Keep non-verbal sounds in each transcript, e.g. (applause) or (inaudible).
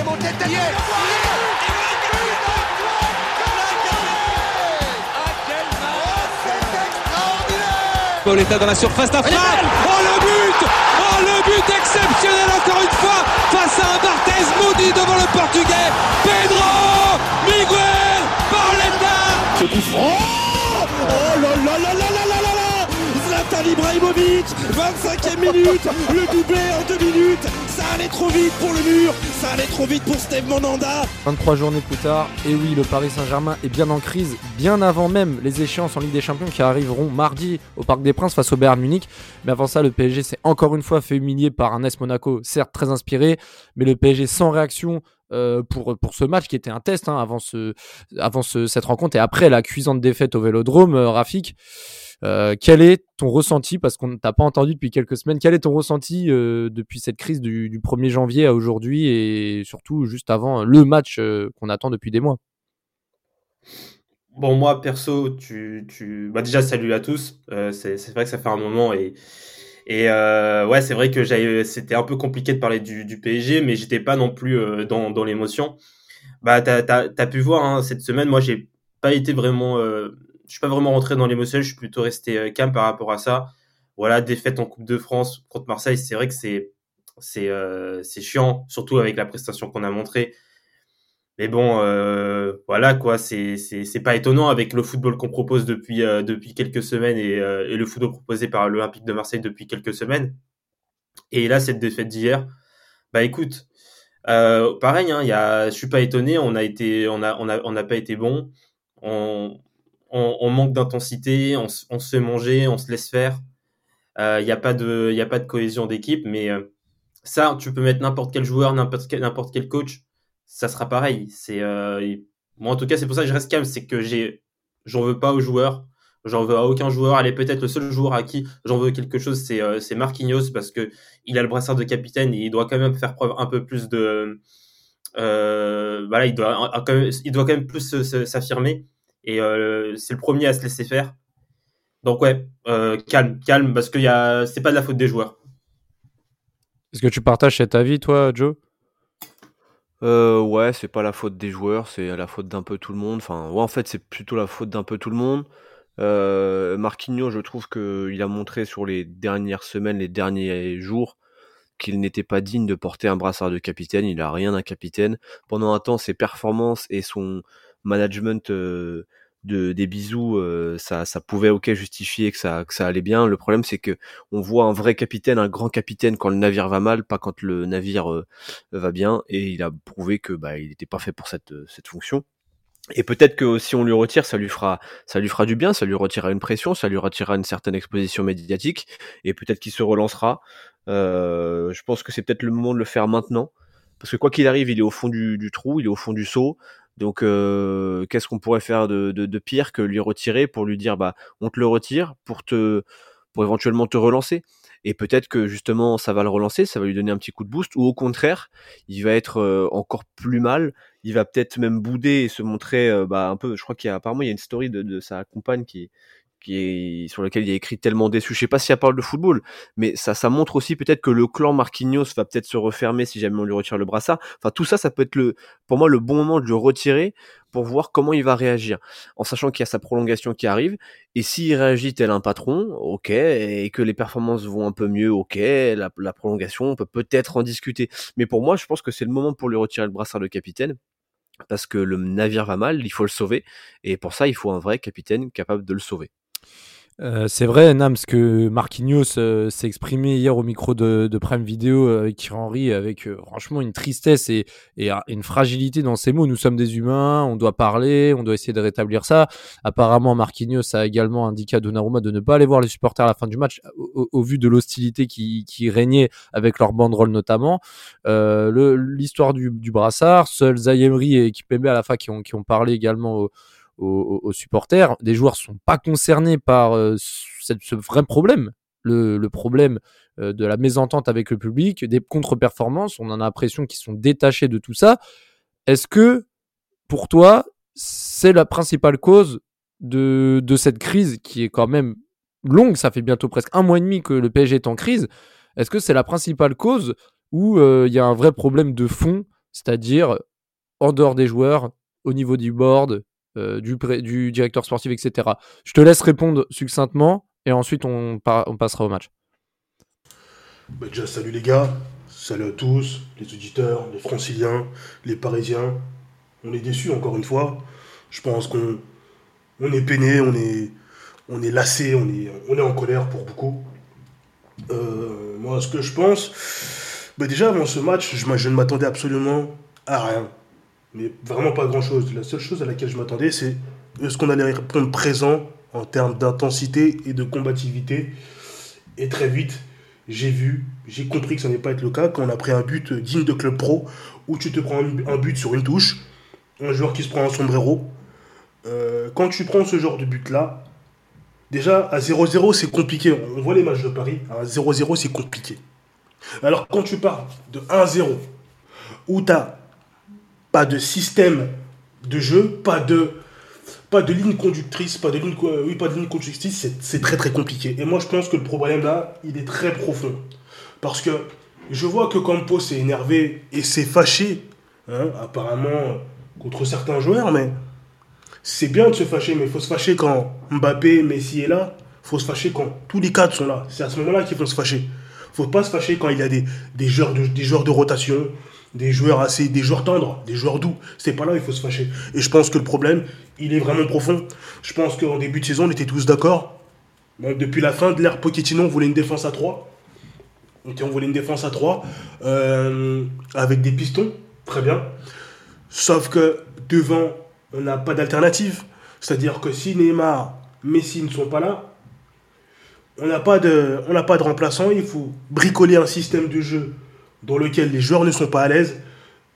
est monté tête. Pauletta dans la surface d'affaire. Oh le but Oh le but exceptionnel encore une fois face à un Barthez maudit devant le portugais. Pedro Miguel Pauletta Ce coup franc Oh là là Zlatan Ibrahimovic 25e minute Le doublé en deux minutes Ça allait trop vite pour le mur Ça allait trop vite pour Steve Monanda 23 journées plus tard, et oui, le Paris Saint-Germain est bien en crise, bien avant même les échéances en Ligue des Champions qui arriveront mardi au Parc des Princes face au Bayern Munich. Mais avant ça, le PSG s'est encore une fois fait humilier par un S Monaco, certes très inspiré, mais le PSG sans réaction euh, pour, pour ce match qui était un test hein, avant, ce, avant ce, cette rencontre et après la cuisante défaite au Vélodrome, euh, Rafik. Euh, quel est ton ressenti, parce qu'on ne t'a pas entendu depuis quelques semaines, quel est ton ressenti euh, depuis cette crise du, du 1er janvier à aujourd'hui et surtout juste avant le match euh, qu'on attend depuis des mois? Bon, moi, perso, tu, tu... Bah, déjà, salut à tous. Euh, c'est vrai que ça fait un moment et, et euh, ouais, c'est vrai que c'était un peu compliqué de parler du, PSG, mais j'étais pas non plus euh, dans, l'émotion. Bah, t'as, t'as pu voir hein, cette semaine, moi, j'ai pas été vraiment, euh, je suis pas vraiment rentré dans l'émotion, je suis plutôt resté euh, calme par rapport à ça. Voilà, défaite en Coupe de France contre Marseille, c'est vrai que c'est, c'est, euh, chiant, surtout avec la prestation qu'on a montrée. Mais bon, euh, voilà quoi, c'est pas étonnant avec le football qu'on propose depuis quelques semaines et, le football proposé par l'Olympique de Marseille depuis quelques semaines. Et là, cette défaite d'hier, bah écoute, pareil, hein, y a, suis pas étonné, on a pas été bon, on on, on manque d'intensité, on, se- on se fait manger, on se laisse faire. Euh, Il y a pas de y a pas de cohésion d'équipe, mais euh, ça, tu peux mettre n'importe quel joueur, n'importe quel n'importe quel coach ça sera pareil. C'est euh, moi en tout cas c'est pour ça que je reste calme, c'est que j'ai j'en veux pas aux joueurs, j'en veux à aucun joueur. Allez peut-être le seul joueur à qui j'en veux quelque chose c'est euh, c'est Marquinhos parce que il a le brassard de capitaine et il doit quand même faire preuve un peu plus de euh, voilà il doit il doit quand même plus s'affirmer et euh, c'est le premier à se laisser faire. Donc ouais euh, calme calme parce que y a c'est pas de la faute des joueurs. Est-ce que tu partages cet avis, toi, Joe? Euh, ouais, c'est pas la faute des joueurs, c'est la faute d'un peu tout le monde. Enfin, ouais, en fait, c'est plutôt la faute d'un peu tout le monde. Euh, Marquinhos, je trouve qu'il a montré sur les dernières semaines, les derniers jours, qu'il n'était pas digne de porter un brassard de capitaine. Il a rien d'un capitaine. Pendant un temps, ses performances et son management de, des bisous, ça, ça pouvait ok justifier que ça, que ça allait bien. Le problème, c'est que on voit un vrai capitaine, un grand capitaine quand le navire va mal, pas quand le navire va bien. Et il a prouvé que bah, il n'était pas fait pour cette, cette fonction. Et peut-être que si on lui retire, ça lui fera, ça lui fera du bien, ça lui retirera une pression, ça lui retirera une certaine exposition médiatique, et peut-être qu'il se relancera. Euh, je pense que c'est peut-être le moment de le faire maintenant, parce que quoi qu'il arrive, il est au fond du, du trou, il est au fond du seau. Donc, euh, qu'est-ce qu'on pourrait faire de, pire que lui retirer pour lui dire, bah, on te le retire pour te, pour éventuellement te relancer? Et peut-être que justement, ça va le relancer, ça va lui donner un petit coup de boost, ou au contraire, il va être euh, encore plus mal. Il va peut-être même bouder et se montrer, euh, bah, un peu. Je crois qu'il y a il y a une story de sa compagne qui, sur laquelle il y a écrit tellement déçu. Je sais pas si elle parle de football, mais ça, ça montre aussi peut-être que le clan Marquinhos va peut-être se refermer si jamais on lui retire le brassard. Enfin, tout ça, ça peut être le, pour moi, le bon moment de le retirer pour voir comment il va réagir, en sachant qu'il y a sa prolongation qui arrive. Et s'il réagit tel un patron, ok, et que les performances vont un peu mieux, ok, la, la prolongation, on peut peut-être en discuter. Mais pour moi, je pense que c'est le moment pour lui retirer le brassard de capitaine. Parce que le navire va mal, il faut le sauver. Et pour ça, il faut un vrai capitaine capable de le sauver. Euh, c'est vrai, Nams, que Marquinhos euh, s'est exprimé hier au micro de, de Prime Video euh, avec Thierry Henry avec franchement une tristesse et, une fragilité dans ses mots. Nous sommes des humains, on doit parler, on doit essayer de rétablir ça. Apparemment, Marquinhos a également indiqué à Donnarumma de ne pas aller voir les supporters à la fin du match au, vu de l'hostilité qui, régnait avec leur banderole notamment. L'histoire du, du brassard, seuls Zayemri et Kipembe à la fin qui ont, qui ont parlé également au, aux, supporters. Des joueurs sont pas concernés par euh, ce, vrai problème, le, problème euh, de la mésentente avec le public, des contre-performances. On en a l'impression qu'ils sont détachés de tout ça. Est-ce que, pour toi, c'est la principale cause de, cette crise qui est quand même longue Ça fait bientôt presque un mois et demi que le PSG est en crise. Est-ce que c'est la principale cause il euh, y a un vrai problème de fond c'est-à-dire en dehors des joueurs, au niveau du board, euh, du, directeur sportif, etc. Je te laisse répondre succinctement et ensuite on, passera au match. Bah déjà, salut les gars, salut à tous, les auditeurs, les franciliens, les parisiens. On est déçus encore une fois. Je pense qu'on on est peiné, on est, on est lassé, on est, en colère pour beaucoup. Euh, moi, ce que je pense, bah déjà avant ce match, je ne m'attendais absolument à rien. Mais vraiment pas grand chose. La seule chose à laquelle je m'attendais, c'est est-ce qu'on allait répondre présent en termes d'intensité et de combativité. Et très vite, j'ai vu, j'ai compris que ça n'est pas être le cas quand on a pris un but digne de club pro, où tu te prends un but sur une touche, un joueur qui se prend un sombrero. Euh, quand tu prends ce genre de but-là, déjà à 0-0 c'est compliqué. On voit les matchs de Paris, à 0-0 c'est compliqué. Alors quand tu pars de 1-0, où tu n'as pas de système de jeu, pas de, ligne conductrice, pas de ligne, pas de ligne conductrice, c'est très très compliqué. Et moi je pense que le problème là, il est très profond. Parce que je vois que Campos s'est énervé et s'est fâché, hein, apparemment contre certains joueurs, mais c'est bien de se fâcher, mais il faut se fâcher quand Mbappé, Messi est là. Faut se fâcher quand tous les cadres sont là. C'est à ce moment-là qu'il faut se fâcher. Faut pas se fâcher quand il y a des joueurs de rotation, des joueurs assez, des joueurs tendres, des joueurs doux. C'est pas là il faut se fâcher. Et je pense que le problème, il est vraiment profond. Je pense qu'en début de saison, on était tous d'accord. depuis la fin de l'ère Pochettino, on voulait une défense à 3. on voulait une défense à 3 euh, avec des pistons. Très bien. Sauf que devant, on n'a pas d'alternative. C'est-à-dire que si Neymar, Messi ne sont pas là, on n'a pas, de, pas de remplaçant. Il faut bricoler un système de jeu dans lequel les joueurs ne sont pas à l'aise,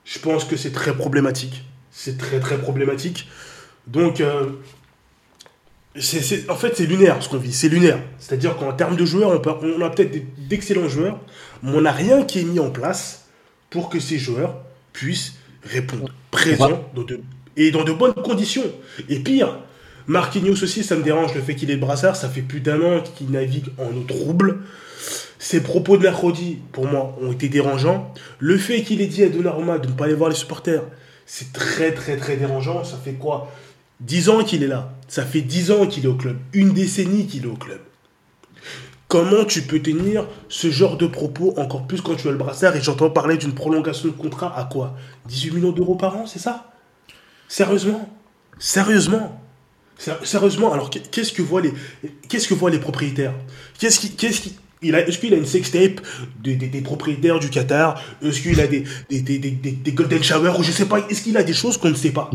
je pense que c'est très problématique. C'est très très problématique. Donc, euh, en fait, c'est lunaire ce qu'on vit. C'est lunaire. C'est-à-dire qu'en termes de joueurs, on, on a peut-être d'excellents joueurs, mais on n'a rien qui est mis en place pour que ces joueurs puissent répondre présents et dans de bonnes conditions. Et pire, Marquinhos aussi, ça me dérange le fait qu'il ait le brassard. Ça fait plus d'un an qu'il navigue en eau trouble. Ses propos de mercredi, pour moi, ont été dérangeants. Le fait qu'il ait dit à Donnarumma de ne pas aller voir les supporters, c'est très très très dérangeant. Ça fait quoi? 10 ans qu'il est là. Ça fait 10 ans qu'il est au club. Une décennie qu'il est au club. Comment tu peux tenir ce genre de propos, encore plus quand tu as le brassard et j'entends parler d'une prolongation de contrat à quoi? 18 millions d'euros par an, c'est ça? Sérieusement? Sérieusement? Sérieusement, alors qu'est-ce que voient les, propriétaires? Qu'est-ce qui, est-ce qu'il a une sextape des, des, propriétaires du Qatar? Est-ce qu'il a des, des, golden shower Ou je sais pas, est-ce qu'il a des choses qu'on ne sait pas?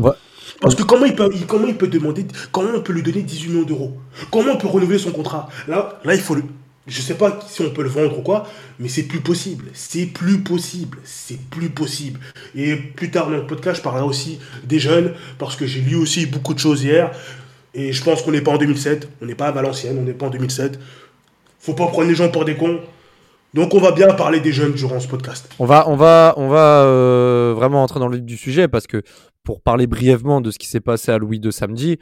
Parce que comment il, peut, comment il peut demander, comment on peut lui donner 18 millions d'euros? Comment on peut renouveler son contrat? Là, là, il faut le. Je sais pas si on peut le vendre ou quoi, mais c'est plus possible. C'est plus possible. C'est plus possible. Et plus tard dans le podcast, je parlerai aussi des jeunes, parce que j'ai lu aussi beaucoup de choses hier. Et je pense qu'on n'est pas en 2007, on n'est pas à Valenciennes, on n'est pas en 2007 faut pas prendre les gens pour des cons. Donc on va bien parler des jeunes durant ce podcast. On va, on va, on va euh, vraiment entrer dans le vif du sujet parce que pour parler brièvement de ce qui s'est passé à Louis de samedi,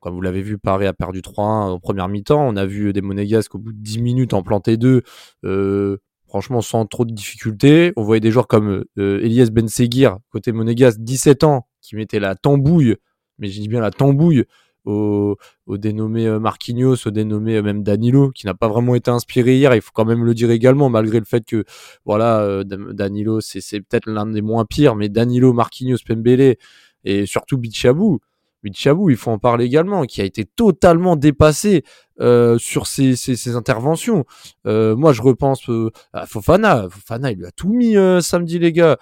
comme vous l'avez vu, Paris a perdu 3-1 en première mi-temps. On a vu des Monégasques au bout de 10 minutes en planter deux. Euh, franchement, sans trop de difficultés. On voyait des joueurs comme euh, Elias Benseguir, côté Monégasque, 17 ans, qui mettait la tambouille, mais je dis bien la tambouille, au, au dénommé euh, Marquinhos, au dénommé euh, même Danilo, qui n'a pas vraiment été inspiré hier. Il faut quand même le dire également, malgré le fait que voilà, euh, Danilo, c'est peut-être l'un des moins pires, mais Danilo, Marquinhos, Pembele et surtout Bichabou. Bichabou, il faut en parler également, qui a été totalement dépassé euh, sur ses, ses, interventions. Euh, moi, je repense euh, à Fofana. Fofana, il lui a tout mis samedi, les gars,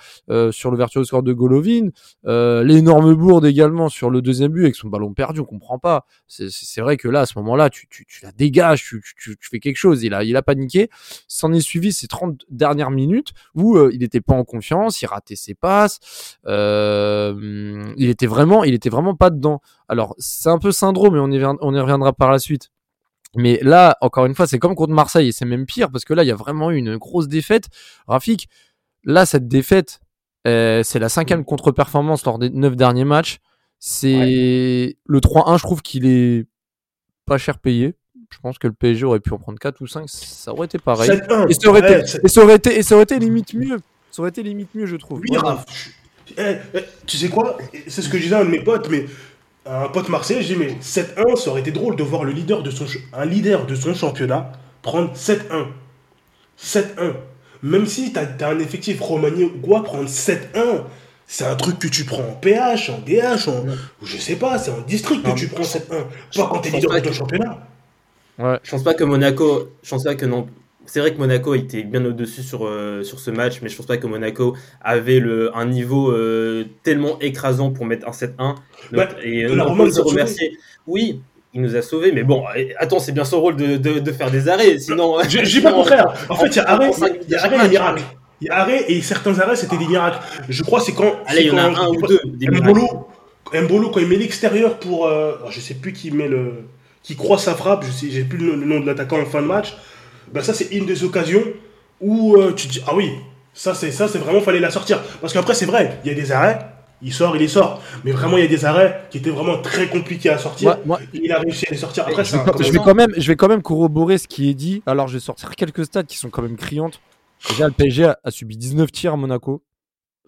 sur l'ouverture du score de Golovin. L'énorme bourde également sur le deuxième but avec son ballon perdu. On comprend pas. C'est vrai que là, à ce moment-là, tu, tu, tu la dégages, tu, tu, tu, fais quelque chose. Il a, il a paniqué. S'en est suivi ces 30 dernières minutes où il n'était pas en confiance, il ratait ses passes. il était vraiment, il était vraiment pas dedans. Alors, c'est un peu syndrome, mais on y, on y reviendra par la suite. Mais là, encore une fois, c'est comme contre Marseille et c'est même pire parce que là, il y a vraiment eu une grosse défaite. Rafik, là, cette défaite, euh, c'est la cinquième contre-performance lors des neuf derniers matchs. C'est le 3-1, je trouve qu'il est pas cher payé. Je pense que le PSG aurait pu en prendre 4 ou 5, ça aurait été pareil. et, ça aurait été, et, ça aurait été, et ça aurait été limite mieux. Ça aurait été limite mieux, je trouve. Oui, Raph, je- eh, eh, tu sais quoi? C'est ce que je disais à un de mes potes, mais un pote marseillais, je dis mais 7-1, ça aurait été drôle de voir le leader de son ch- un leader de son championnat prendre 7-1. 7-1. Même si t'as as un effectif Romagné ou quoi, prendre 7-1, c'est un truc que tu prends en PH, en DH, en. Je sais pas, c'est en district Non, que tu prends 7-1. je Pas quand t'es leader de ton que- championnat. Ouais. Je pense pas que Monaco, je pense pas que non. C'est vrai que Monaco était bien au-dessus sur, euh, sur ce match, mais je pense pas que Monaco avait le, un niveau euh, tellement écrasant pour mettre un 7-1. Bah, et la on peut se remercier. Oui, il nous a sauvés, mais bon, attends, c'est bien son rôle de, de, de faire des arrêts, sinon. Je je dis pas contraire. En fait, il y a arrêt, en il y a arrêt miracle. Il y a arrêt et certains arrêts, c'était des miracles. Je crois que c'est quand. Allez, il y en a un ou deux. Des. Mbolo, Mbolo, quand il met l'extérieur pour. euh, je sais plus qui met le. qui croit sa frappe, je sais, j'ai plus le, le nom de l'attaquant en fin de match. Ben ça, c'est une des occasions où euh, tu te dis ah oui, ça c'est ça, c'est vraiment fallait la sortir. Parce qu'après, c'est vrai, il y a des arrêts, il sort, il les sort. Mais vraiment, il y a des arrêts qui étaient vraiment très compliqués à sortir. Moi- moi, il a réussi à les sortir. Après, Je c'est un- je vais, quand même, je vais quand même corroborer ce qui est dit. Alors, je vais sortir quelques stats qui sont quand même criantes. Déjà, le PSG a, a subi 19 tirs à Monaco.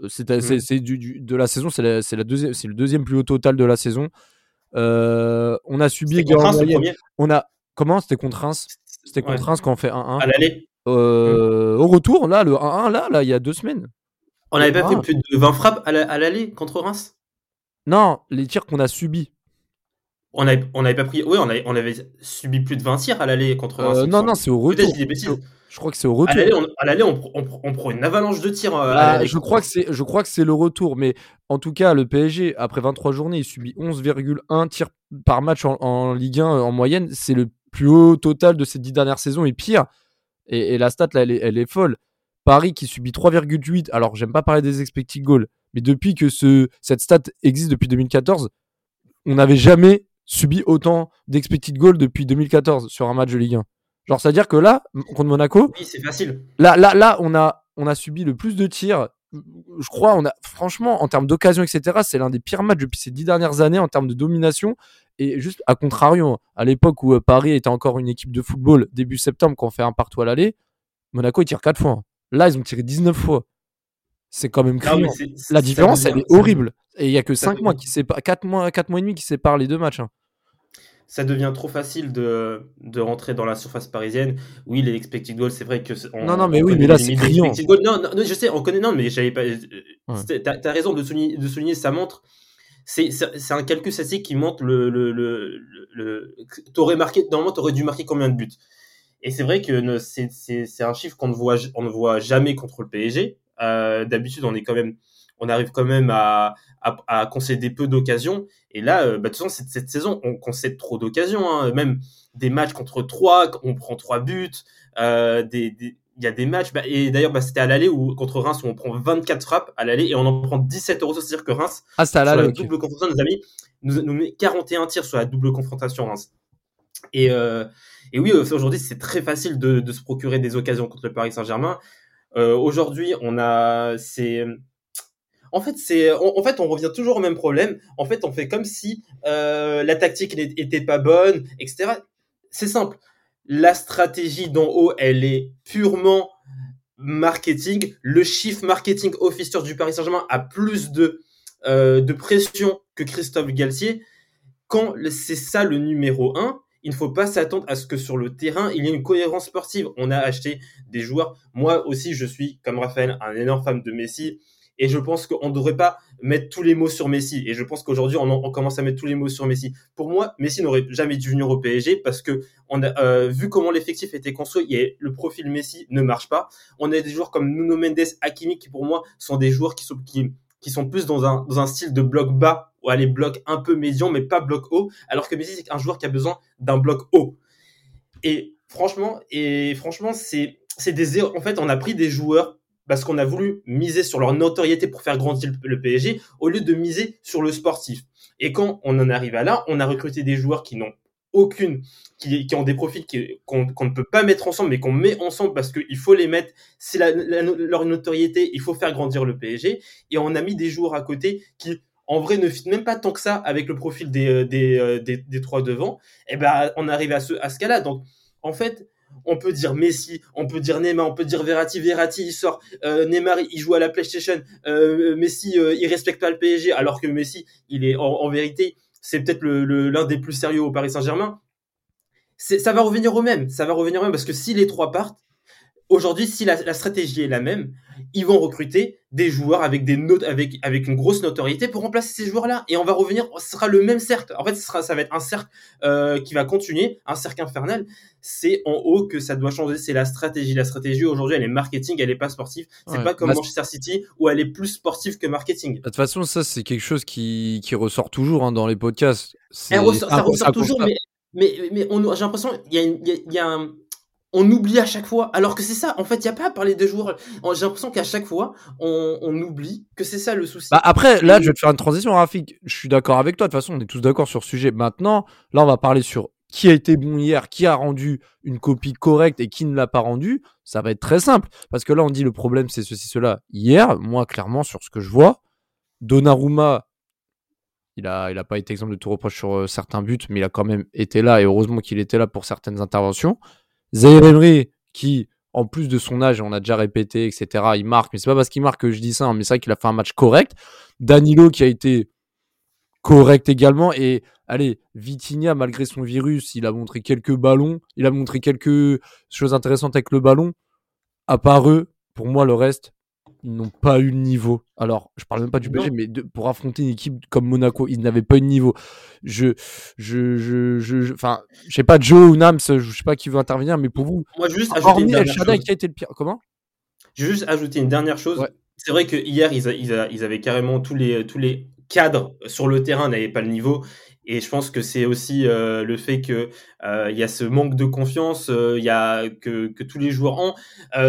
Euh, C'est c'est- c'est du, du- de la saison, c'est la, c'est la deuxième, c'est le deuxième plus haut total de la saison. Euh, on a subi. On a comment? C'était contre Reims? C'était Ouais. contre Reims quand on fait 1-1. À l'aller. Euh, Au retour, là, le 1-1, là, là, il y a deux semaines. On n'avait pas fait plus de 20 frappes à la- à l'aller contre Reims? Non, les tirs qu'on a subis. On n'avait on avait pas pris. Oui, on avait, on avait subi plus de 20 tirs à l'aller contre Reims. Euh, non, non, c'est au retour. je crois que c'est au retour. à l'aller, on, on on prend une avalanche de tirs. euh, à Ah, l'aller je crois que c'est je crois que c'est le retour mais en tout cas le PSG après 23 journées il subit 11,1 tirs par match en, en Ligue 1 euh, en moyenne c'est le plus haut total de ces dix dernières saisons et pire et, et la stat là elle est, elle est folle Paris qui subit 3,8 alors j'aime pas parler des expected goals mais depuis que ce cette stat existe depuis 2014 on n'avait jamais subi autant d'expected goals depuis 2014 sur un match de Ligue 1 genre c'est à dire que là contre Monaco Oui, c'est facile. Là, là, là, on a, on a subi le plus de tirs. Je crois, on a, franchement, en termes d'occasion, etc., c'est l'un des pires matchs depuis ces dix dernières années en termes de domination. Et juste à contrario, à l'époque où euh, Paris était encore une équipe de football, début septembre, quand on fait un partout à l'aller, Monaco, ils tirent 4 fois. Là, ils ont tiré 19 fois. C'est quand même Non, criant. La différence, devient- elle est horrible. Et il y a que ça 5 mois qui séparent, 4 mois, 4 mois et demi qui séparent les deux matchs. hein. ça devient trop facile de, de rentrer dans la surface parisienne. Oui, les expected goals, c'est vrai que. on- Non, non, mais oui, mais là, c'est criant. Non, non, je sais, on connaît. Non, mais j'avais pas. euh, T'as as raison de souligner, de souligner ça montre. C'est un calcul statistique qui montre le. le, le, le, t'aurais marqué, normalement, t'aurais dû marquer combien de buts. Et c'est vrai que c'est- un chiffre qu'on ne voit, on ne voit jamais contre le PSG. Euh, D'habitude, on est quand même, on arrive quand même à, à, à concéder peu d'occasions. Et là, euh, bah, de toute façon, cette, cette saison, on concède trop d'occasions. hein. Même des matchs contre 3, on prend 3 buts. Euh, des, des- il y a des matchs, bah, et d'ailleurs, bah, c'était à l'aller où contre Reims où on prend 24 frappes à l'aller et on en prend 17 euros. C'est-à-dire que Reims, Ah, sur la l'aller, ok. double confrontation, nos amis, nous, nous met 41 tirs sur la double confrontation Reims. Et, euh, et oui, euh, aujourd'hui, c'est très facile de, de se procurer des occasions contre le Paris Saint-Germain. Euh, aujourd'hui, on a, c'est, en fait, c'est, en, fait, on revient toujours au même problème. En fait, on fait comme si euh, la tactique n'était était pas bonne, etc. C'est simple. La stratégie d'en haut, elle est purement marketing. Le chiffre marketing officer du Paris Saint-Germain a plus de euh, de pression que Christophe Galtier. Quand c'est ça le numéro un, il ne faut pas s'attendre à ce que sur le terrain, il y ait une cohérence sportive. On a acheté des joueurs. Moi aussi, je suis, comme Raphaël, un énorme fan de Messi. Et je pense qu'on ne devrait pas mettre tous les mots sur Messi. Et je pense qu'aujourd'hui, on, en- on commence à mettre tous les mots sur Messi. Pour moi, Messi n'aurait jamais dû venir au PSG parce que on a euh, vu comment l'effectif était construit. Et le profil Messi ne marche pas. On a des joueurs comme Nuno Mendes, Hakimi, qui pour moi sont des joueurs qui sont plus dans un style de bloc bas ou aller bloc un peu médian, mais pas bloc haut. Alors que Messi c'est un joueur qui a besoin d'un bloc haut. Et franchement, et franchement, c'est c'est des. En fait, on a pris des joueurs parce qu'on a voulu miser sur leur notoriété pour faire grandir le- PSG au lieu de miser sur le sportif. Et quand on en arrive à là, on a recruté des joueurs qui n'ont aucune, qui, ont des profils qu'on ne peut pas mettre ensemble, mais qu'on met ensemble parce qu'il faut les mettre. C'est leur notoriété, il faut faire grandir le PSG. Et on a mis des joueurs à côté qui, en vrai, ne fit même pas tant que ça avec le profil des, euh, euh, trois devant. Et ben, on arrive à ce, à ce cas-là. Donc, en fait, on peut dire Messi, on peut dire Neymar, on peut dire Verratti. Verratti, il sort. Euh, Neymar, il joue à la PlayStation. Euh, Messi, euh, il respecte pas le PSG, alors que Messi, il est en, vérité, c'est peut-être l'un le, des plus sérieux au Paris Saint-Germain. Ça va revenir au même. Ça va revenir au même parce que si les trois partent, aujourd'hui, si la, stratégie est la même, ils vont recruter des joueurs avec des notes, avec avec une grosse notoriété pour remplacer ces joueurs-là, et on va revenir, ce sera le même cercle. En fait, ce sera, ça va être un cercle euh, qui va continuer, un cercle infernal. C'est en haut que ça doit changer. C'est la stratégie. La stratégie aujourd'hui, elle est marketing, elle est pas sportive. C'est pas comme Manchester City où elle est plus sportive que marketing. De toute façon, ça c'est quelque chose qui qui ressort toujours hein, dans les podcasts. ça ressort toujours, mais mais, mais j'ai l'impression il y a, il y a un, on oublie à chaque fois. Alors que c'est ça, en fait, il n'y a pas à parler de joueurs. J'ai l'impression qu'à chaque fois, on, oublie que c'est ça le souci. Bah après, là, je vais te faire une transition, Rafik. Je suis d'accord avec toi. De toute façon, on est tous d'accord sur ce sujet. Maintenant, là, on va parler sur qui a été bon hier, qui a rendu une copie correcte et qui ne l'a pas rendu. Ça va être très simple. Parce que là, on dit le problème, c'est ceci, cela. Hier, moi, clairement, sur ce que je vois, Donnarumma, il a, il a pas été exemple de tout reproche sur euh, certains buts, mais il a quand même été là et heureusement qu'il était là pour certaines interventions. Zaire Emery, qui, en plus de son âge, on a déjà répété, etc., il marque, mais c'est pas parce qu'il marque que je dis ça, hein, mais c'est vrai qu'il a fait un match correct. Danilo qui a été correct également. Et allez, Vitinha, malgré son virus, il a montré quelques ballons, il a montré quelques choses intéressantes avec le ballon. À part eux, pour moi, le reste, n'ont pas eu le niveau. Alors, je parle même pas du PSG, mais pour affronter une équipe comme Monaco, ils n'avaient pas eu le niveau. Je, je, je, je, enfin, je sais pas Joe ou Nams, je sais pas qui veut intervenir, mais pour vous, moi, juste qui a été le pire. Comment? Je vais juste ajouter une dernière chose. C'est vrai que hier, ils, ils, ils, avaient carrément tous les, tous les cadres sur le terrain n'avaient pas le niveau. Et je pense que c'est aussi euh, le fait que euh, il y a ce manque de confiance, euh, il y a que, que, tous les joueurs ont.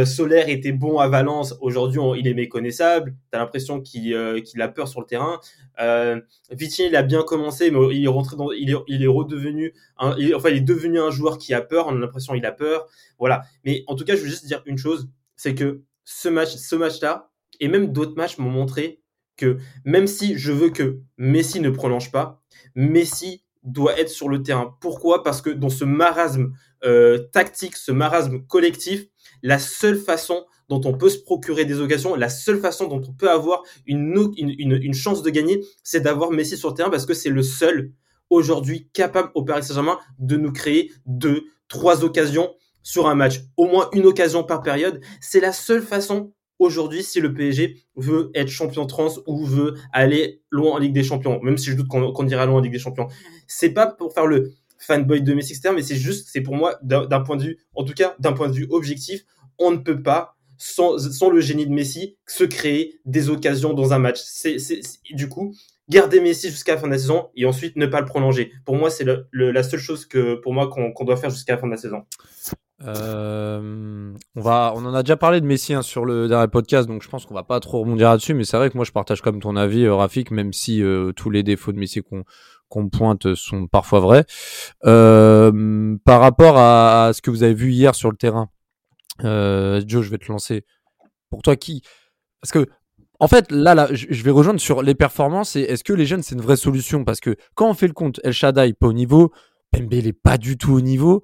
Solaire était bon à Valence, aujourd'hui il est méconnaissable. T'as l'impression qu'il qu'il a peur sur le terrain. Euh, il a bien commencé, mais il est rentré dans, il est redevenu, un, enfin il est devenu un joueur qui a peur. On a l'impression qu'il a peur. Voilà. Mais en tout cas, je veux juste dire une chose, c'est que ce match, ce match-là, et même d'autres matchs m'ont montré que même si je veux que Messi ne prolonge pas, Messi doit être sur le terrain. Pourquoi? Parce que dans ce marasme euh, tactique, ce marasme collectif, la seule façon dont on peut se procurer des occasions, la seule façon dont on peut avoir une, une, chance de gagner, c'est d'avoir Messi sur le terrain parce que c'est le seul aujourd'hui capable au Paris Saint-Germain de nous créer deux, trois occasions sur un match, au moins une occasion par période. C'est la seule façon aujourd'hui si le PSG veut être champion France ou veut aller loin en Ligue des Champions, même si je doute qu'on qu ira loin en Ligue des Champions. C'est pas pour faire le fanboy de Messi, etc., mais c'est juste, c'est pour moi, d'un point de vue, en tout cas, d'un point de vue objectif, on ne peut pas, sans, sans, le génie de Messi, se créer des occasions dans un match. C'est, du coup, garder Messi jusqu'à la fin de la saison et ensuite ne pas le prolonger. Pour moi, c'est la seule chose que, pour moi, qu'on doit faire jusqu'à la fin de la saison. Euh, on va, on en a déjà parlé de Messi hein, sur le dernier podcast, donc je pense qu'on va pas trop rebondir là-dessus. Mais c'est vrai que moi, je partage comme ton avis, euh, Rafik, même si euh, tous les défauts de Messi qu'on pointe sont parfois vrais. Par rapport à, ce que vous avez vu hier sur le terrain, Joe, je vais te lancer. Pour toi, qui Parce que en fait, là, je vais rejoindre sur les performances et est-ce que les jeunes c'est une vraie solution? Parce que quand on fait le compte, El Shaddai pas au niveau, Pembele pas du tout au niveau.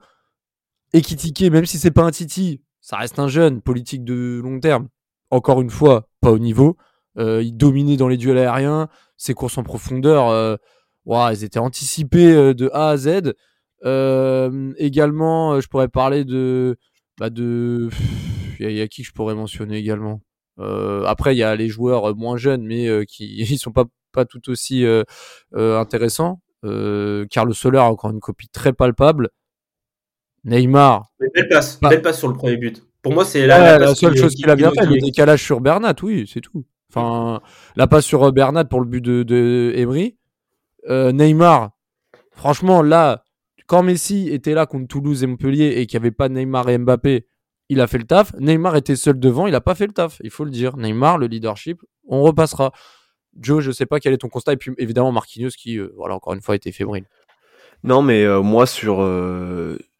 Ekitike, même si c'est pas un Titi, ça reste un jeune politique de long terme. Encore une fois, pas au niveau. Euh, il dominait dans les duels aériens. Ses courses en profondeur, euh, elles étaient anticipées euh, de A à Z. Également, je pourrais parler de. Bah de il y, a qui que je pourrais mentionner également? Après, il y a les joueurs moins jeunes, mais qui (laughs) ils sont pas, pas tout aussi intéressants. Carlos Soler a encore une copie très palpable. Neymar. belle passe, belle passe sur le premier but. Pour moi, c'est la, la, seule chose qu'il a bien fait, le décalage sur Bernat, oui, c'est tout. Enfin, la passe sur euh, Bernat pour le but de, de Emery. Euh, Neymar, franchement, là, quand Messi était là contre Toulouse et Montpellier et qu'il n'y avait pas Neymar et Mbappé, il a fait le taf. Neymar était seul devant, il n'a pas fait le taf, il faut le dire. Neymar, le leadership, on repassera. Joe, je ne sais pas quel est ton constat. Et puis évidemment, Marquinhos qui, euh, voilà, encore une fois, été fébrile. Non, mais moi, sur,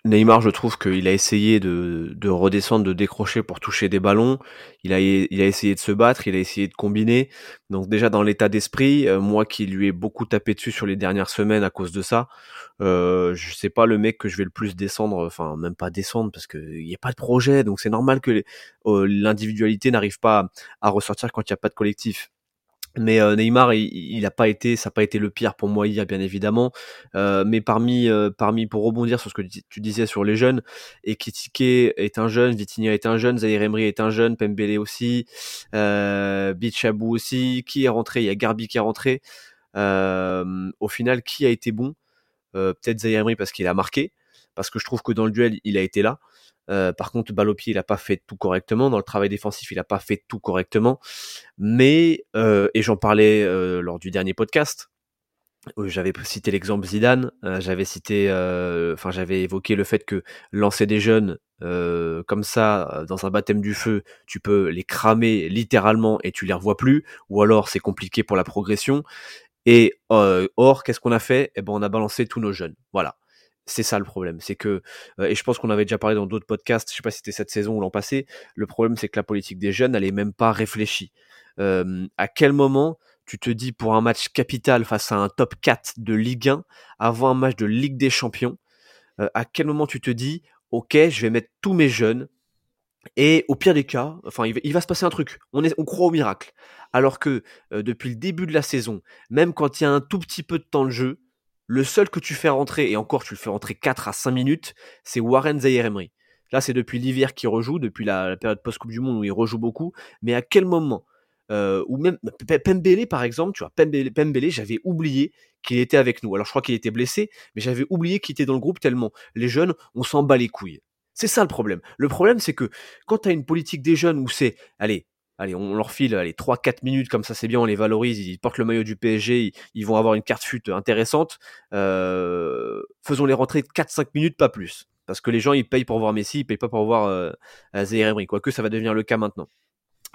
Neymar, je trouve qu'il a essayé de, de, redescendre, de décrocher pour toucher des ballons. Il a, il a essayé de se battre, il a essayé de combiner. Donc déjà dans l'état d'esprit, euh, moi qui lui ai beaucoup tapé dessus sur les dernières semaines à cause de ça, euh, je sais pas le mec que je vais le plus descendre, enfin même pas descendre parce qu'il n'y a pas de projet, donc c'est normal que euh, l'individualité n'arrive pas à ressortir quand il n'y a pas de collectif. Mais euh, Neymar, il, a pas été, ça n'a pas été le pire pour moi hier, bien évidemment. Euh, mais parmi, euh, parmi, pour rebondir sur ce que tu disais sur les jeunes, Ekitike est un jeune, Vitinha est un jeune, Zahir Emery est un jeune, Pembele aussi, euh, Bichabou aussi. Qui est rentré? Il y a Garbi qui est rentré. au final, qui a été bon? Peut-être Zahir Emery parce qu'il a marqué, parce que je trouve que dans le duel, il a été là. Euh, par contre, Balopi, il n'a pas fait tout correctement. Dans le travail défensif, il n'a pas fait tout correctement. Mais, euh, et j'en parlais euh, lors du dernier podcast, j'avais cité l'exemple Zidane, j'avais cité, enfin j'avais évoqué le fait que lancer des jeunes comme ça dans un baptême du feu, tu peux les cramer littéralement et tu les revois plus, ou alors c'est compliqué pour la progression. Et or, qu'est-ce qu'on a fait? Eh ben, on a balancé tous nos jeunes. Voilà. C'est ça le problème, c'est que euh, et je pense qu'on avait déjà parlé dans d'autres podcasts, je sais pas si c'était cette saison ou l'an passé. Le problème, c'est que la politique des jeunes, elle est même pas réfléchie. à quel moment tu te dis pour un match capital face à un top 4 de Ligue 1, avant un match de Ligue des Champions, euh, à quel moment tu te dis, ok, je vais mettre tous mes jeunes et au pire des cas, enfin, il va, se passer un truc. On, est, on croit au miracle. Alors que euh, depuis le début de la saison, même quand il y a un tout petit peu de temps de jeu, le seul que tu fais rentrer, et encore tu le fais rentrer 4 à 5 minutes, c'est Warren Zaire Emery. Là, c'est depuis l'hiver qu'il rejoue, depuis la, période post-Coupe du Monde où il rejoue beaucoup. Mais à quel moment euh, Ou même Pembele, par exemple, tu vois, Pembele, j'avais oublié qu'il était avec nous. Alors, je crois qu'il était blessé, mais j'avais oublié qu'il était dans le groupe tellement les jeunes, on s'en bat les couilles. C'est ça le problème. Le problème, c'est que quand tu as une politique des jeunes où c'est, allez, allez, on leur file allez, 3-4 minutes, comme ça c'est bien, on les valorise, ils portent le maillot du PSG, ils, vont avoir une carte fut intéressante. Euh, faisons les rentrer 4-5 minutes, pas plus. Parce que les gens, ils payent pour voir Messi, ils payent pas pour voir euh, Zaire quoique ça va devenir le cas maintenant.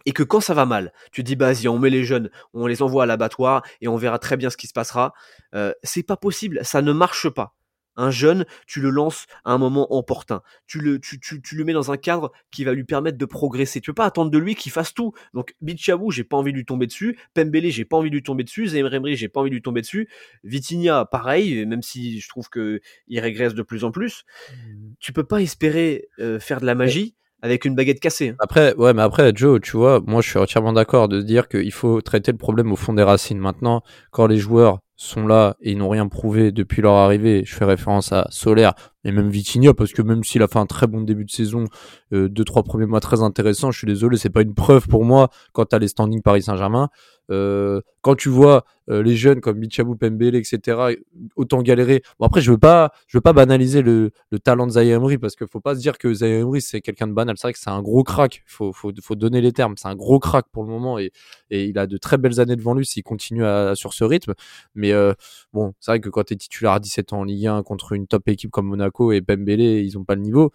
Et que quand ça va mal, tu dis, bah, vas-y, on met les jeunes, on les envoie à l'abattoir et on verra très bien ce qui se passera. Euh, c'est pas possible, ça ne marche pas. Un jeune, tu le lances à un moment opportun. Tu le, tu, tu, tu le mets dans un cadre qui va lui permettre de progresser. Tu peux pas attendre de lui qu'il fasse tout. Donc, Bichabou, j'ai pas envie de lui tomber dessus. Pembele, j'ai pas envie de lui tomber dessus. Zemremri, j'ai pas envie de lui tomber dessus. Vitinha, pareil, même si je trouve que il régresse de plus en plus. Mmh. Tu peux pas espérer euh, faire de la magie avec une baguette cassée. Après, ouais, mais après, Joe, tu vois, moi, je suis entièrement d'accord de dire qu'il faut traiter le problème au fond des racines. Maintenant, quand les joueurs sont là et ils n'ont rien prouvé depuis leur arrivée. Je fais référence à Solaire et même Vitinha parce que même s'il a fait un très bon début de saison, euh, deux trois premiers mois très intéressants, je suis désolé, c'est pas une preuve pour moi quand à les standings Paris Saint-Germain. Euh, quand tu vois euh, les jeunes comme Bichabou, Pembele, etc. autant galérer. Bon après je veux pas, veux pas banaliser le, le talent de Zaire Emery parce qu'il faut pas se dire que Zaire Emery c'est quelqu'un de banal. C'est vrai que c'est un gros crack. Faut, faut, donner les termes. C'est un gros crack pour le moment et, il a de très belles années devant lui s'il continue sur ce rythme. Mais euh, bon, c'est vrai que quand tu es titulaire à 17 ans en Ligue 1 contre une top équipe comme Monaco et Pembele, ils ont pas le niveau.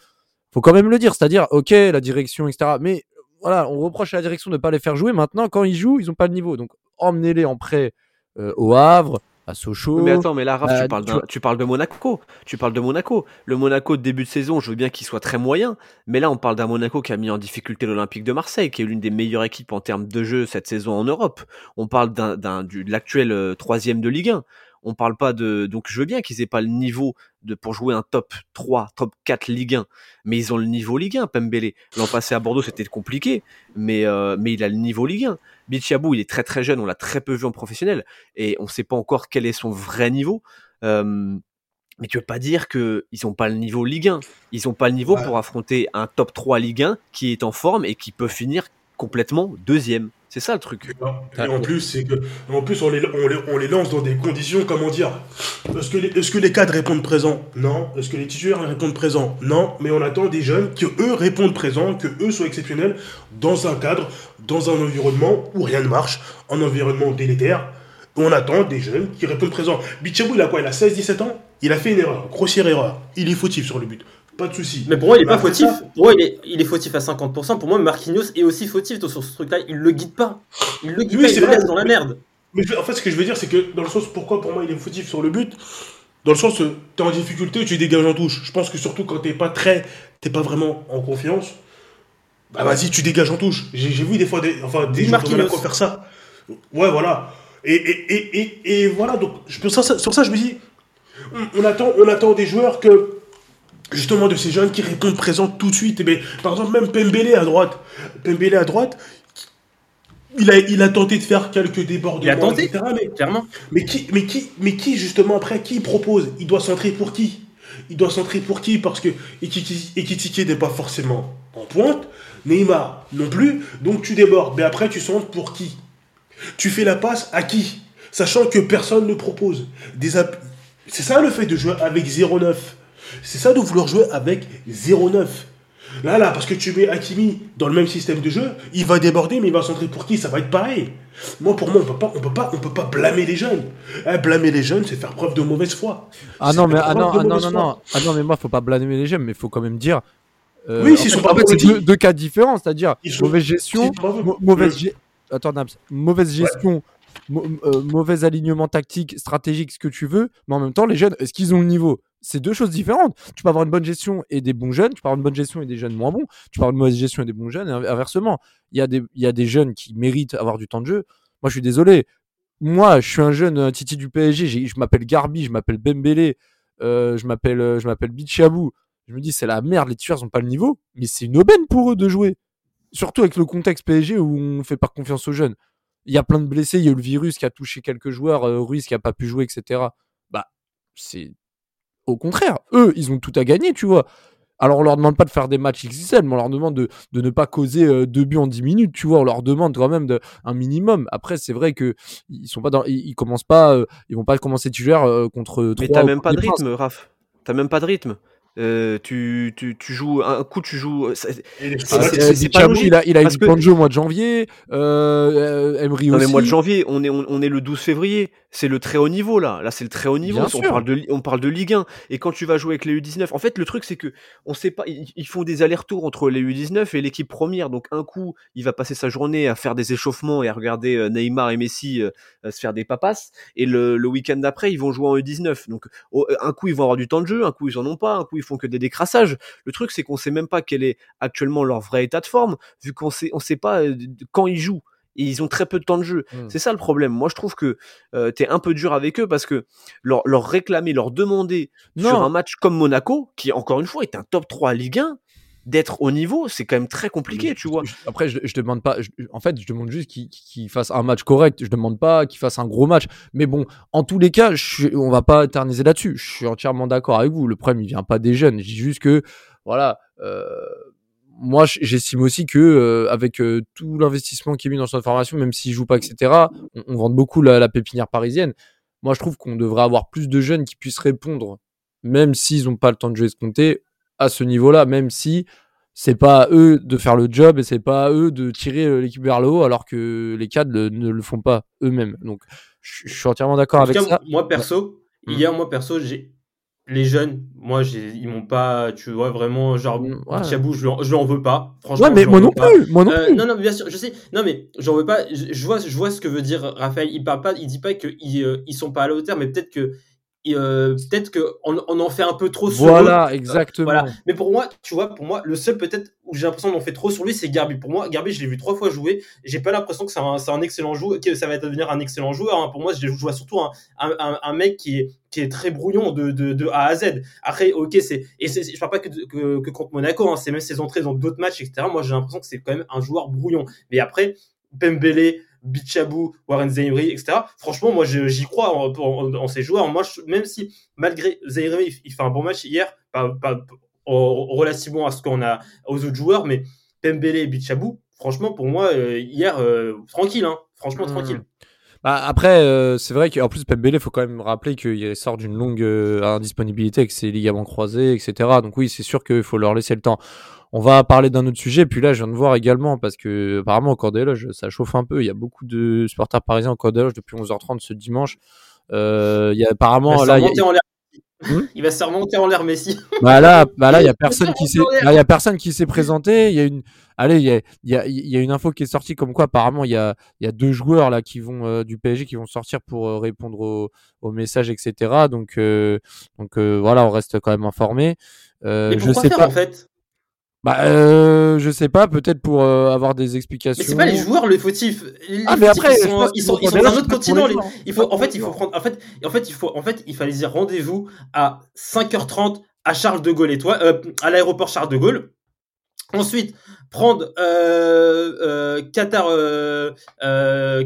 Faut quand même le dire, c'est-à-dire, ok, la direction, etc. Mais voilà, on reproche à la direction de ne pas les faire jouer. Maintenant, quand ils jouent, ils n'ont pas le niveau. Donc, emmenez-les en prêt euh, au Havre, à Sochaux. Mais attends, mais là, Raph, tu, euh, parles tu, parles de Monaco. Tu parles de Monaco. Le Monaco de début de saison, je veux bien qu'il soit très moyen. Mais là, on parle d'un Monaco qui a mis en difficulté l'Olympique de Marseille, qui est l'une des meilleures équipes en termes de jeu cette saison en Europe. On parle d'un, de l'actuel euh, troisième de Ligue 1 on parle pas de donc je veux bien qu'ils aient pas le niveau de pour jouer un top 3, top 4 Ligue 1, mais ils ont le niveau Ligue 1 Pembele. L'an passé à Bordeaux, c'était compliqué, mais euh, mais il a le niveau Ligue 1. Bichabou, il est très très jeune, on l'a très peu vu en professionnel et on sait pas encore quel est son vrai niveau. Euh, mais tu veux pas dire que ils ont pas le niveau Ligue 1. Ils ont pas le niveau pour affronter un top 3 Ligue 1 qui est en forme et qui peut finir complètement deuxième. C'est ça le truc. Et en plus, c'est que, en plus, on les, lance dans des conditions, comment dire Est-ce que, les, cadres répondent présent? Non. Est-ce que les titulaires répondent présent? Non. Mais on attend des jeunes que eux répondent présent, que eux soient exceptionnels dans un cadre, dans un environnement où rien ne marche, un environnement délétère. On attend des jeunes qui répondent présent. Bichabou, il a quoi? Il a 16-17 ans? Il a fait une erreur, grossière erreur. Il est fautif sur le but. Pas de souci. Mais pour moi, il est pas fautif. Pour moi, il est, il est, fautif à 50%. Pour moi, Marquinhos est aussi fautif sur ce truc-là. Il le guide pas. Il le guide pas, il le laisse dans la merde. Mais en fait, ce que je veux dire, c'est que dans le sens pourquoi pour moi il est fautif sur le but, Dans le sens, tu es en difficulté, tu dégages en touche. Je pense que surtout quand t'es pas très, t'es pas vraiment en confiance, bah vas-y, tu dégages en touche. J'ai vu des fois des, enfin, des faire ça. Ouais, voilà. Et, et, et, et, et voilà, donc sur ça, sur ça, je me dis, on, attend, on attend des joueurs que, justement, de ces jeunes qui répondent présents tout de suite. Et ben, par exemple, même Pembele à droite. Pembele à droite, il a, il a tenté de faire quelques débordements, il a tenté, etc. Mais, clairement. Mais qui, mais, qui, mais qui, justement, après, qui propose? Il doit centrer pour qui? Il doit centrer pour qui? Parce que Ekitike n'est pas forcément en pointe, Neymar non plus, donc tu débordes. Mais après, tu centres pour qui? Tu fais la passe à qui? Sachant que personne ne propose. Des C'est ça le fait de jouer avec 0-9. C'est ça de vouloir jouer avec 0-9. Là, là, parce que tu mets Hakimi dans le même système de jeu, il va déborder, mais il va centrer pour qui? Ça va être pareil. Moi, pour moi, on peut pas, on peut pas, on peut pas blâmer les jeunes. Eh, blâmer les jeunes, c'est faire preuve de mauvaise foi. Ah non, mais ah non, ah non, non, non, ah non, mais moi, faut pas blâmer les jeunes, mais il faut quand même dire. Euh, oui, c'est en fait, c'est deux, cas différents, c'est-à-dire mauvaise gestion, mauvaise, Attends, mauvaise gestion. Euh, mauvais alignement tactique, stratégique, ce que tu veux, mais en même temps, les jeunes, est-ce qu'ils ont le niveau? C'est deux choses différentes. Tu peux avoir une bonne gestion et des bons jeunes, tu peux avoir une bonne gestion et des jeunes moins bons, tu peux avoir une mauvaise gestion et des bons jeunes, et inversement. Il y, a des, il y a des jeunes qui méritent avoir du temps de jeu. Moi, je suis désolé. Moi, je suis un jeune Titi du PSG, je m'appelle Garbi, je m'appelle Bembele, euh, je m'appelle euh, je m'appelle Bichabou. Je me dis, c'est la merde, les tueurs n'ont pas le niveau, mais c'est une aubaine pour eux de jouer. Surtout avec le contexte PSG où on fait pas confiance aux jeunes. Il y a plein de blessés, il y a eu le virus qui a touché quelques joueurs, euh, Ruiz qui a pas pu jouer, etc. Bah, c'est au contraire, eux, ils ont tout à gagner, tu vois. Alors, on leur demande pas de faire des matchs XXL, mais on leur demande de, ne pas causer euh, deux buts en 10 minutes, tu vois. On leur demande quand même de, un minimum. Après, c'est vrai que ils sont pas dans, ils, commencent pas, euh, ils vont pas commencer titulaire euh, contre. Mais t'as même pas de rythme, Raph. T'as même pas de rythme. Euh, tu, tu, tu, joues un coup, tu joues. C'est pas logique. Il a, il a eu de jeu au mois de janvier. Euh, Emery non, aussi. mais mois de janvier, on est, on, est le 12 février. C'est le très haut niveau là. Là, c'est le très haut niveau. on parle, de, on parle de Ligue 1. Et quand tu vas jouer avec les U19, en fait, le truc, c'est que on sait pas. Ils, font des allers-retours entre les U19 et l'équipe première. Donc, un coup, il va passer sa journée à faire des échauffements et à regarder euh, Neymar et Messi euh, se faire des papasses. Et le, le week-end d'après, ils vont jouer en U19. Donc, un coup, ils vont avoir du temps de jeu. Un coup, ils en ont pas. Un coup, ils font que des décrassages. Le truc, c'est qu'on sait même pas quel est actuellement leur vrai état de forme, vu qu'on sait, on sait pas euh, quand ils jouent. Et ils ont très peu de temps de jeu. Mmh. C'est ça le problème. Moi, je trouve que euh, tu es un peu dur avec eux parce que leur, leur réclamer, leur demander sur un match comme Monaco, qui encore une fois est un top 3 Ligue 1, d'être au niveau, c'est quand même très compliqué, tu vois. après, je, je demande pas. en fait, je demande juste qu'il fasse un match correct. Je demande pas qu'il fasse un gros match. Mais bon, en tous les cas, on va pas éterniser là-dessus. Je suis entièrement d'accord avec vous. Le problème, il vient pas des jeunes. Je dis juste que, voilà. Euh, moi, j'estime aussi que euh, avec euh, tout l'investissement qui est mis dans cette formation, même s'il joue pas, etc., on, on vend beaucoup la, la, pépinière parisienne. Moi, je trouve qu'on devrait avoir plus de jeunes qui puissent répondre, même s'ils n'ont pas le temps de jouer escompté, à ce niveau-là, même si c'est pas à eux de faire le job et c'est pas à eux de tirer euh, l'équipe vers le haut alors que les cadres ne le font pas eux-mêmes. Donc je suis entièrement d'accord avec ça. Moi perso, hier moi perso, j'ai les jeunes, moi ils m'ont pas, tu vois vraiment genre mmh, ouais. Chabou, je je l'en veux pas. Franchement, ouais, mais moi non plus, moi non euh, plus. non non, bien sûr, je sais. Non mais j'en veux pas. Je, vois, je vois ce que veut dire Raphaël. Il parle pas, il dit pas qu'ils euh, ils sont pas à la hauteur, mais peut-être que euh, peut-être qu'on on en fait un peu trop sur Voilà, exactement. Voilà. Mais pour moi, tu vois, pour moi, le seul peut-être où j'ai l'impression d'en fait trop sur lui, c'est Garbi. Pour moi, Garbi, je l'ai vu trois fois jouer. J'ai pas l'impression que c'est un, un, excellent joueur, que ça va devenir un excellent joueur. Hein. Pour moi, je vois surtout un, un, un, mec qui est, qui est très brouillon de, de, de A à Z. Après, ok, c'est et je parle pas que, que, que contre Monaco. Hein. C'est même ses entrées dans d'autres matchs, etc. Moi, j'ai l'impression que c'est quand même un joueur brouillon. Mais après, Pembele, Bichabou, Warren Zairi, etc. Franchement, moi, j'y crois en, ces joueurs. Moi, même si, malgré Zairi, il fait un bon match hier, pas, pas relativement à ce qu'on a aux autres joueurs, mais Pembele et Bichabou, franchement, pour moi, euh, hier, euh, tranquille, hein, franchement, hmm. tranquille. Bah après, euh, c'est vrai qu'en plus, Pembele, il faut quand même rappeler qu'il sort d'une longue indisponibilité avec ses ligaments croisés, etc. Donc oui, c'est sûr qu'il faut leur laisser le temps. On va parler d'un autre sujet. Puis là, je viens de voir également, parce que apparemment, au Corps ça chauffe un peu. Il y a beaucoup de supporters parisiens au Corps depuis 11h30 ce dimanche. Euh, il y a apparemment. là, Hmm? Il va se remonter en l'air Messi. Bah là, bah là, il y a personne qui s'est, il y a personne qui s'est présenté. Il y a une, allez, il y a, y, a, y a, une info qui est sortie comme quoi apparemment il y a, il y a deux joueurs là qui vont euh, du PSG qui vont sortir pour euh, répondre aux, messages, etc. Donc, euh, donc voilà, on reste quand même informé. Mais je sais pas. En fait? Bah, euh, je sais pas, peut-être pour euh, avoir des explications. Mais c'est pas les joueurs le fautif. Les ah, mais après, ils sont, ils sont, ils sont dans un autre continent. Les... Il faut, en fait, il faut prendre, en fait, en fait, il faut, en fait, il fallait dire rendez-vous à 5h30 à Charles de Gaulle et toi, euh, à l'aéroport Charles de Gaulle. Ensuite, prendre euh, euh, Qatar, euh,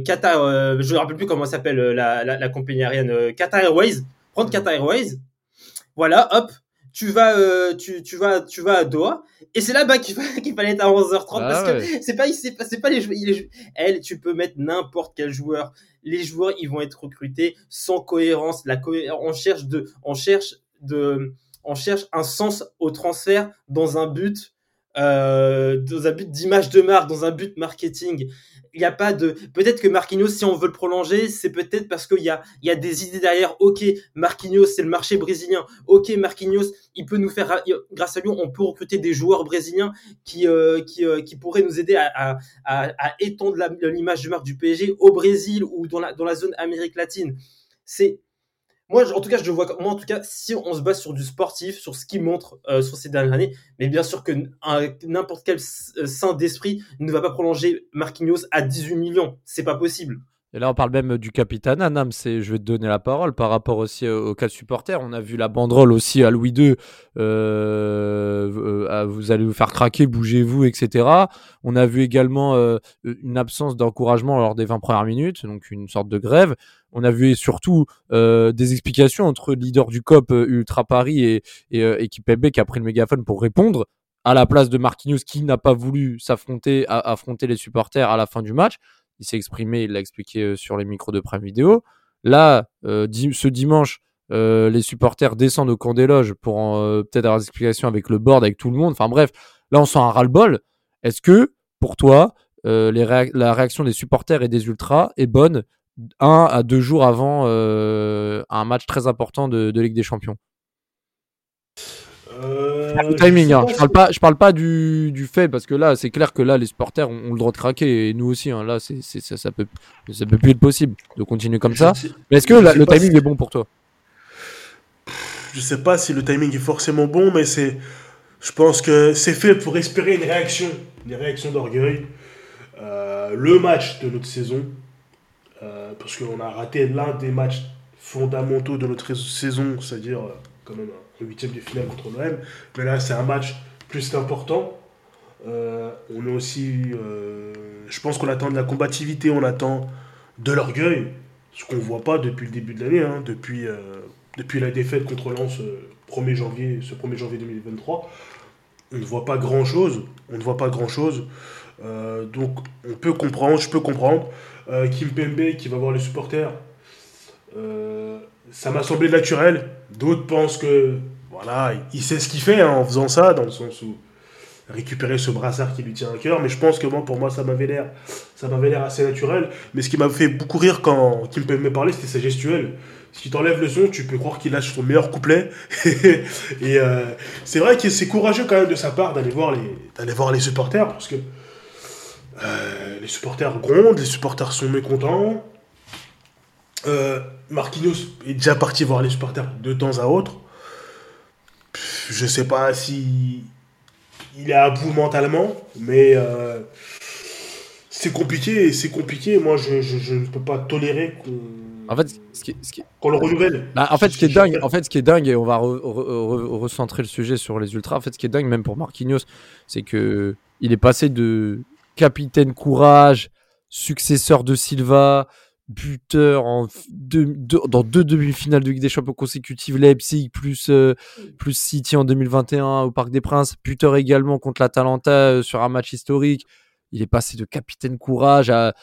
Qatar, je ne me rappelle plus comment s'appelle la, la, la, compagnie aérienne, Qatar Airways. Prendre Qatar Airways. Voilà, hop, tu vas, euh, tu, tu, vas, tu vas à Doha, et c'est là-bas qu'il (laughs) fallait être à 11h30 ah parce que c'est pas, c'est pas, pas les joueurs. Elle, tu peux mettre n'importe quel joueur. Les joueurs, ils vont être recrutés sans cohérence. La on cherche de, on cherche de, on cherche un sens au transfert dans un but, euh, dans un but d'image de marque, dans un but marketing il n'y a pas de. Peut-être que Marquinhos, si on veut le prolonger, c'est peut-être parce qu'il y a, il y a des idées derrière. Ok, Marquinhos, c'est le marché brésilien. Ok, Marquinhos, il peut nous faire. Grâce à lui, on peut recruter des joueurs brésiliens qui, euh, qui, euh, qui pourraient nous aider à, à, à, étendre l'image de marque du PSG au Brésil ou dans la, dans la zone Amérique latine. C'est moi, en tout cas, je vois. Moi, en tout cas, si on se base sur du sportif, sur ce qu'il montre euh, sur ces dernières années, mais bien sûr que n'importe quel euh, saint d'esprit ne va pas prolonger Marquinhos à 18 millions. C'est pas possible. Et là, on parle même du capitaine Anam. C'est, je vais te donner la parole par rapport aussi au, cas de supporter. On a vu la banderole aussi à Louis II. Euh, vous allez vous faire craquer, bougez-vous, etc. On a vu également une absence d'encouragement lors des 20 premières minutes, donc une sorte de grève. On a vu surtout euh, des explications entre le leader du COP euh, Ultra Paris et, et euh, MB qui a pris le mégaphone pour répondre à la place de Marquinhos qui n'a pas voulu s'affronter, affronter les supporters à la fin du match. Il s'est exprimé, il l'a expliqué sur les micros de Prime Vidéo. Là, ce dimanche, les supporters descendent au camp des loges pour peut-être avoir des explications avec le board, avec tout le monde. Enfin bref, là on sent un ras-le-bol. Est-ce que, pour toi, la réaction des supporters et des ultras est bonne un à deux jours avant euh, un match très important de, Ligue des Champions? Euh, le timing, hein. je parle pas, je parle pas du, fait parce que là, c'est clair que là, les supporters ont, le droit de craquer et nous aussi. Hein. là, c'est, ça, ça peut, ça peut plus être possible de continuer comme ça. mais est-ce que le timing est bon pour toi? Je sais pas si le timing est forcément bon, mais c'est, je pense que c'est fait pour espérer une réaction, une réaction d'orgueil. Euh, le match de notre saison, euh, parce qu'on a raté l'un des matchs fondamentaux de notre saison, c'est-à-dire quand même un huitième de finale contre l'OM. Mais là, c'est un match plus qu'important. Euh, on est aussi, je pense qu'on attend de la combativité, on attend de l'orgueil, ce qu'on ne voit pas depuis le début de l'année, hein, depuis, depuis la défaite contre Lens 1er janvier, ce 1er janvier 2023. On ne voit pas grand-chose, on ne voit pas grand-chose. donc on peut comprendre, je peux comprendre. Euh, Kim Pembe qui va voir les supporters. Euh, ça m'a semblé naturel. D'autres pensent que voilà, il sait ce qu'il fait hein, en faisant ça, dans le sens où récupérer ce brassard qui lui tient à cœur. Mais je pense que moi, pour moi, ça m'avait l'air, ça m'avait l'air assez naturel. Mais ce qui m'a fait beaucoup rire quand Kim Pembe parlait, c'était sa gestuelle. Si t'enlèves le son, tu peux croire qu'il lâche son meilleur couplet. (laughs) et euh, c'est vrai que c'est courageux quand même de sa part d'aller voir les, d'aller voir les supporters parce que euh, les supporters grondent, les supporters sont mécontents. Euh, Marquinhos est déjà parti voir les supporters de temps à autre. Je sais pas si il est à bout mentalement, mais euh, c'est compliqué. C'est compliqué. Moi, je, ne peux pas tolérer qu'on. En fait, ce qui, le renouvelle. Bah, en fait, ce qui est dingue, en fait, ce qui est dingue, et on va recentrer le sujet sur les ultras. En fait, ce qui est dingue, même pour Marquinhos, c'est que il est passé de capitaine courage, successeur de Silva, buteur en dans deux demi-finales de Ligue des Champions consécutives, Leipzig plus, euh, plus City en 2021 au Parc des Princes, buteur également contre l'Atalanta euh, sur un match historique. Il est passé de capitaine courage à,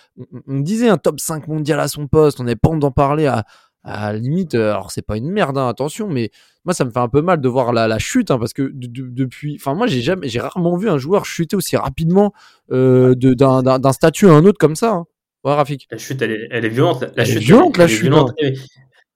on, disait un top 5 mondial à son poste, on n'est pas d'en parler à, à la limite, euh, alors c'est pas une merde, hein, attention, mais moi ça me fait un peu mal de voir la, la chute, hein, parce que depuis, enfin moi j'ai jamais, j'ai rarement vu un joueur chuter aussi rapidement euh, d'un statut à un autre comme ça. Hein. Ouais, Rafik. La chute, elle est, elle est violente. La elle chute, est violente, la chute. Hein.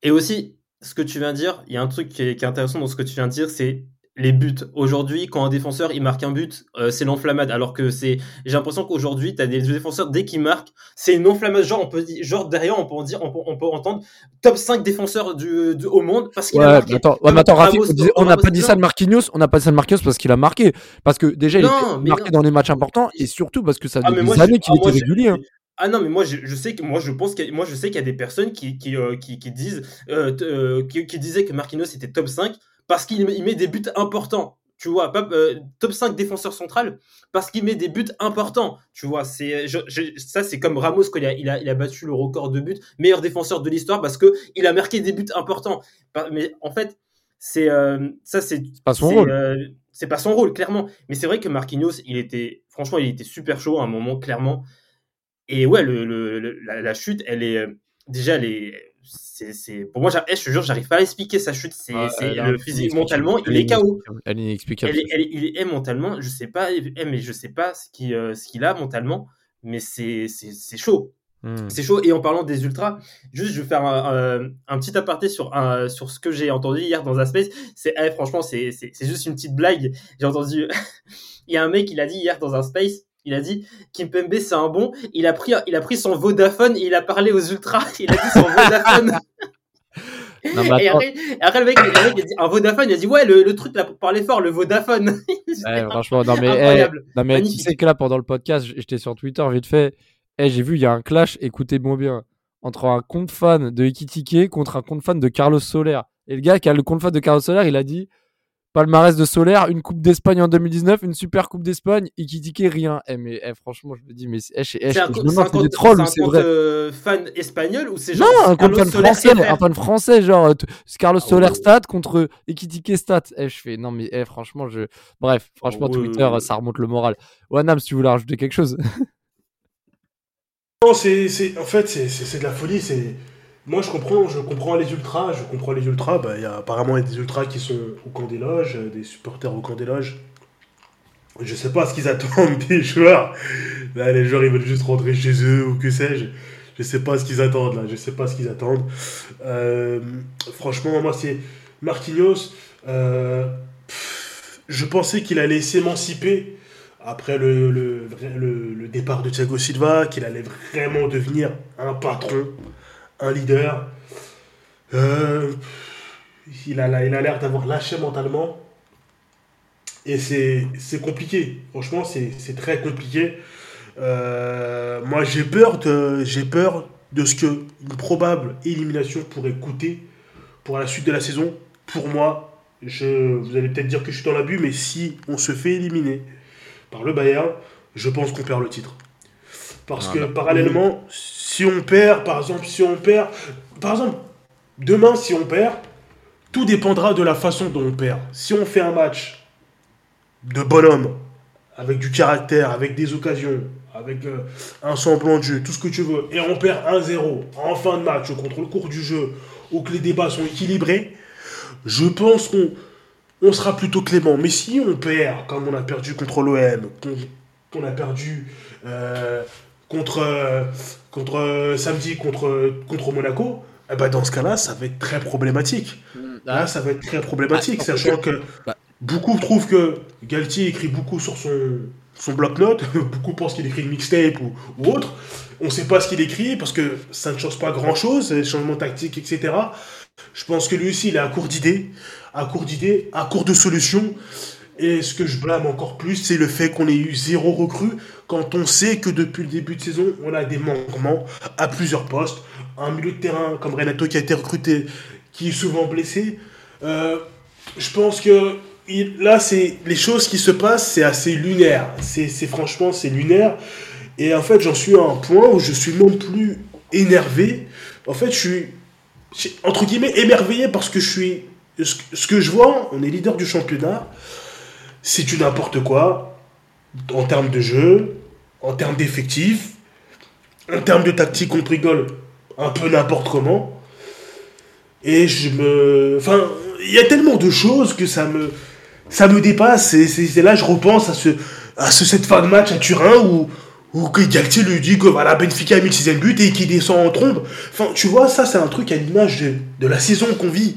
Et, aussi, ce que tu viens de dire, il y a un truc qui est, qui est intéressant dans ce que tu viens de dire, c'est les buts. Aujourd'hui, quand un défenseur il marque un but, euh, c'est l'enflammade. Alors que c'est, j'ai l'impression qu'aujourd'hui, tu as des défenseurs dès qu'ils marquent, c'est une enflammade. Genre, on peut dire, genre derrière, on peut en dire, on peut, on peut entendre top 5 défenseurs du, du- au monde parce qu'il Ouais, a marqué. attends, ouais, Comme mais attends, Rafi, Ramos- on n'a pas dit ça de. Marquinhos, on n'a pas dit ça de Marquinhos parce qu'il a marqué. Parce que déjà, il Non, mais marqué non. dans les matchs importants et surtout parce que ça Ah, fait mais des moi, années qu'il ah, était régulier. hein. Ah non, mais moi je, je sais que moi je pense qu'il y a- moi je sais qu'il y a des personnes qui qui, euh, qui, qui disent euh, euh, qui, qui disaient que Marquinhos était top 5 parce qu'il met- des buts importants. Tu vois, pas top 5 défenseur central parce qu'il met des buts importants. Tu vois, c'est je- je- ça c'est comme Ramos quand il a, il a il a battu le record de buts, meilleur défenseur de l'histoire parce que il a marqué des buts importants. Mais en fait, c'est ça c'est pas son rôle. c'est pas son rôle, clairement. Mais c'est vrai que Marquinhos, il était, franchement, il était super chaud à un moment, clairement. Et ouais, le, le- le- la, la chute, elle est, euh, déjà, elle est, c'est, c'est, pour moi, eh, je te jure, j'arrive pas à expliquer sa chute. C'est, Ah, c'est le physique, mentalement, il est KO. Elle est inexplicable. Elle est, elle il est, eh, mentalement, je sais pas, eh, mais je sais pas ce qu'il, euh, ce qu'il a mentalement, mais c'est, c'est, c'est chaud. Hmm. C'est chaud. Et en parlant des ultras, juste je vais faire un, un- un petit aparté sur, un, sur ce que j'ai entendu hier dans un space. C'est eh, franchement, c'est c'est- c'est juste une petite blague. J'ai entendu. (laughs) Il y a un mec, il a dit hier dans un space. Il a dit Kimpembe c'est un bon. Il a pris, il a pris son Vodafone et il a parlé aux ultras. (laughs) Il a dit son Vodafone. (laughs) Non, et après, le mec, le mec, il a dit un Vodafone. Il a dit ouais le, le truc là pour parler fort, le Vodafone. (laughs) Ouais, franchement, non mais, non, mais tu sais que là, pendant le podcast, j'étais sur Twitter vite fait. Eh, j'ai vu, il y a un clash, écoutez-moi bien, entre un compte fan de Ekitike contre un compte fan de Carlos Soler. Et le gars qui a le compte fan de Carlos Soler, il a dit palmarès de Soler, une Coupe d'Espagne en 2019, une super Coupe d'Espagne, Ekitike, rien. Eh, mais eh, franchement, je me dis, mais c'est- eh, je- eh, C'est un, un compte, trolls un c'est compte, vrai? euh, fan espagnol ou c'est Non, genre un compte Carlos fan français, FR? un fan français, genre euh, Carlos Ah Soler ouais. stat contre Ekitike stat. Eh, je fais, non mais eh, franchement, je. Bref, franchement, Ah ouais, Twitter, ouais, ça remonte le moral. Wanam, si tu voulais rajouter quelque chose. Non, c'est, c'est, en fait, c'est de la folie. C'est... Moi, je comprends, je comprends les ultras. Je comprends les ultras. Bah, il y a, apparemment, y a des ultras qui sont au camp des loges, euh, des supporters au camp des loges. Je sais pas ce qu'ils attendent (laughs) des joueurs. Là, les joueurs, ils veulent juste rentrer chez eux ou que sais-je. Je sais pas ce qu'ils attendent là. Je sais pas ce qu'ils attendent. Euh, franchement, moi, c'est Marquinhos. euh, je pensais qu'il allait s'émanciper après le, le- le départ de Thiago Silva, qu'il allait vraiment devenir un patron, un leader. Euh, il a, il a l'air d'avoir lâché mentalement. Et c'est compliqué. Franchement, c'est très compliqué. Euh, moi, j'ai peur, de, j'ai peur de ce que une probable élimination pourrait coûter pour la suite de la saison. Pour moi, je, vous allez peut-être dire que je suis dans l'abus, mais si on se fait éliminer par le Bayern, je pense qu'on perd le titre. Parce que Voilà. parallèlement, si on perd, par exemple, si on perd, par exemple, demain, si on perd, tout dépendra de la façon dont on perd. Si on fait un match de bonhomme, avec du caractère, avec des occasions, avec euh, un semblant de jeu, tout ce que tu veux, et on perd 1-0 en fin de match, contre le cours du jeu, ou que les débats sont équilibrés, je pense qu'on on sera plutôt clément. Mais si on perd, comme on a perdu contre l'OM, qu'on qu'on a perdu euh, contre, euh, contre euh, samedi contre, contre Monaco, eh ben dans ce cas-là, ça va être très problématique. Là, ça va être très problématique, Ah, sachant que Bah. beaucoup trouvent que Galtier écrit beaucoup sur son, son bloc-notes, (laughs) beaucoup pensent qu'il écrit une mixtape ou, ou autre. On ne sait pas ce qu'il écrit parce que ça ne change pas grand-chose, les changements tactiques, etc. Je pense que lui aussi, il est à court d'idées, à court d'idées, à court de solutions. Et ce que je blâme encore plus, c'est le fait qu'on ait eu zéro recrue quand on sait que depuis le début de saison, on a des manquements à plusieurs postes. Un milieu de terrain comme Renato qui a été recruté, qui est souvent blessé. Euh, je pense que là, c'est les choses qui se passent, c'est assez lunaire. C'est franchement, c'est lunaire. Et en fait, j'en suis à un point où je suis non plus énervé. En fait, je suis entre guillemets émerveillé parce que je suis ce que je vois, on est leader du championnat. C'est du n'importe quoi en termes de jeu, en termes d'effectifs, en termes de tactique, on rigole un peu n'importe comment. Et je me. Enfin, il y a tellement de choses que ça me. Ça me dépasse. Et c'est là je repense à, ce, à ce, cette fin de match à Turin où, Galtier lui dit que voilà, Benfica a mis le sixième but et qu'il descend en trombe. Enfin, tu vois, ça, c'est un truc à l'image de la saison qu'on vit.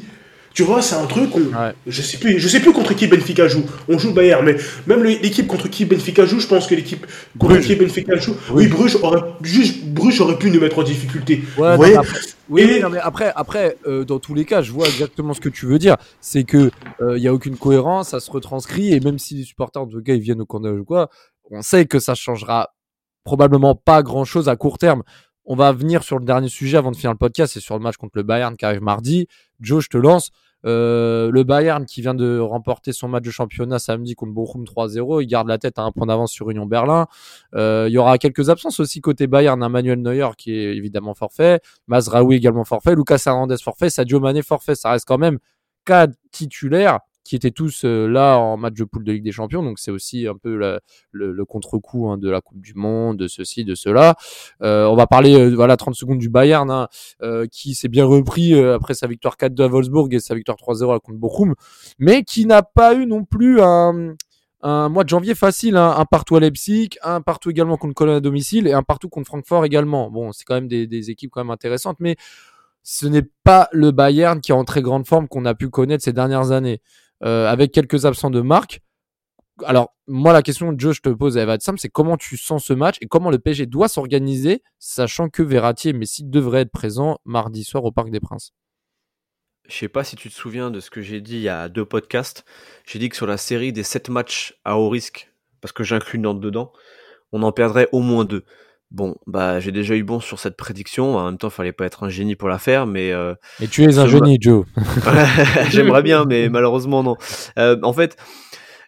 Tu vois, c'est un truc, on, je sais plus, je sais plus contre qui Benfica joue. On joue Bayern, mais même l'équipe contre qui Benfica joue, je pense que l'équipe contre qui Benfica joue, oui, Bruges aurait, juste Bruges aurait pu nous mettre en difficulté. Ouais, Vous voyez après, oui, non, mais après, après euh, dans tous les cas, je vois exactement ce que tu veux dire. C'est que il y a aucune cohérence, ça se retranscrit, et même si les supporters, en tout cas, ils viennent au corner ou quoi, on sait que ça changera probablement pas grand chose à court terme. On va venir sur le dernier sujet avant de finir le podcast, c'est sur le match contre le Bayern qui arrive mardi. Joe, je te lance. Euh, le Bayern qui vient de remporter son match de championnat samedi contre Bochum 3-0, il garde la tête à un point d'avance sur Union Berlin. Euh, il y aura quelques absences aussi côté Bayern, Manuel Neuer qui est évidemment forfait, Mazraoui également forfait, Lucas Hernandez forfait, Sadio Mané forfait. Ça reste quand même quatre titulaires qui étaient tous euh, là en match de poule de Ligue des Champions. Donc c'est aussi un peu le, contre-coup hein, de la Coupe du Monde, de ceci, de cela. Euh, on va parler euh, voilà 30 secondes du Bayern hein, qui s'est bien repris après sa victoire 4-2 à Wolfsburg et sa victoire 3-0 contre Bochum, mais qui n'a pas eu non plus un mois de janvier facile, hein, un partout à Leipzig, un partout également contre Cologne à domicile et un partout contre Francfort également. Bon, c'est quand même des, des équipes quand même intéressantes, mais ce n'est pas le Bayern qui est en très grande forme qu'on a pu connaître ces dernières années avec quelques absents de marque. Alors, moi, la question, Joe, je te pose, elle va être simple, c'est comment tu sens ce match et comment le PSG doit s'organiser, sachant que Verratti et Messi devraient être présents mardi soir au Parc des Princes. Je sais pas si tu te souviens de ce que j'ai dit il y a deux podcasts. J'ai dit que sur la série des sept matchs à haut risque, parce que j'inclus Nantes dedans, on en perdrait au moins deux. Bon, bah j'ai déjà eu bon sur cette prédiction. En même temps, il fallait pas être un génie pour la faire, mais. Euh, Et tu es un génie, Joe. (laughs) j'aimerais bien, mais malheureusement non. Euh, en fait,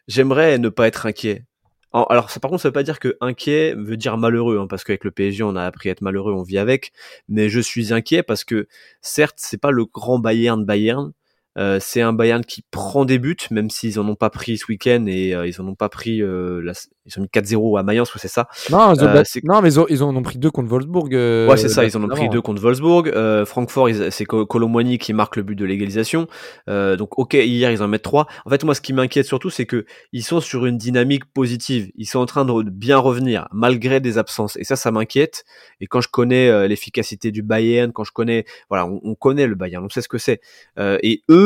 j'aimerais ne pas être inquiet. Alors, ça, par contre, ça veut pas dire que inquiet veut dire malheureux, hein, parce qu'avec le PSG, on a appris à être malheureux, on vit avec. Mais je suis inquiet parce que, certes, c'est pas le grand Bayern Bayern. Euh, c'est un Bayern qui prend des buts, même s'ils en ont pas pris ce week-end et euh, ils en ont pas pris. Euh, la... Ils ont mis 4-0 à Mayence, c'est ça Non, ils ont, euh, non mais ils, ont, ils en ont pris deux contre Wolfsburg. ouais, c'est ça, ils en ont pris deux contre Wolfsburg. Francfort, c'est Colomboigny qui marque le but de l'égalisation. donc, ok, hier ils en mettent trois. En fait, moi, ce qui m'inquiète surtout, c'est que ils sont sur une dynamique positive. Ils sont en train de bien revenir malgré des absences. Et ça, ça m'inquiète. Et quand je connais l'efficacité du Bayern, quand je connais, voilà, on, on, connaît le Bayern, on sait ce que c'est. et eux,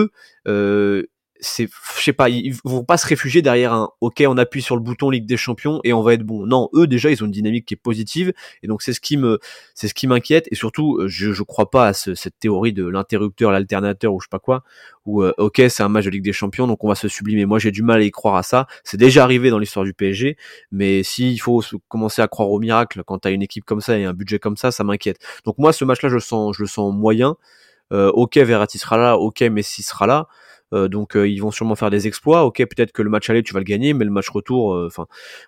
euh, c'est je sais pas ils vont pas se réfugier derrière un ok on appuie sur le bouton Ligue des Champions et on va être bon. Non eux déjà ils ont une dynamique qui est positive et donc c'est ce qui me c'est ce qui m'inquiète et surtout euh, je je crois pas à ce, cette théorie de l'interrupteur l'alternateur ou je sais pas quoi où euh, ok c'est un match de Ligue des Champions donc on va se sublimer. Moi j'ai du mal à y croire à ça. C'est déjà arrivé dans l'histoire du PSG mais s'il faut commencer à croire au miracle quand t'as une équipe comme ça et un budget comme ça ça m'inquiète. Donc moi ce match là je sens je le sens moyen ok Verratti sera là ok Messi sera là euh, donc euh, ils vont sûrement faire des exploits. Ok, peut-être que le match aller tu vas le gagner, mais le match retour, euh, enfin,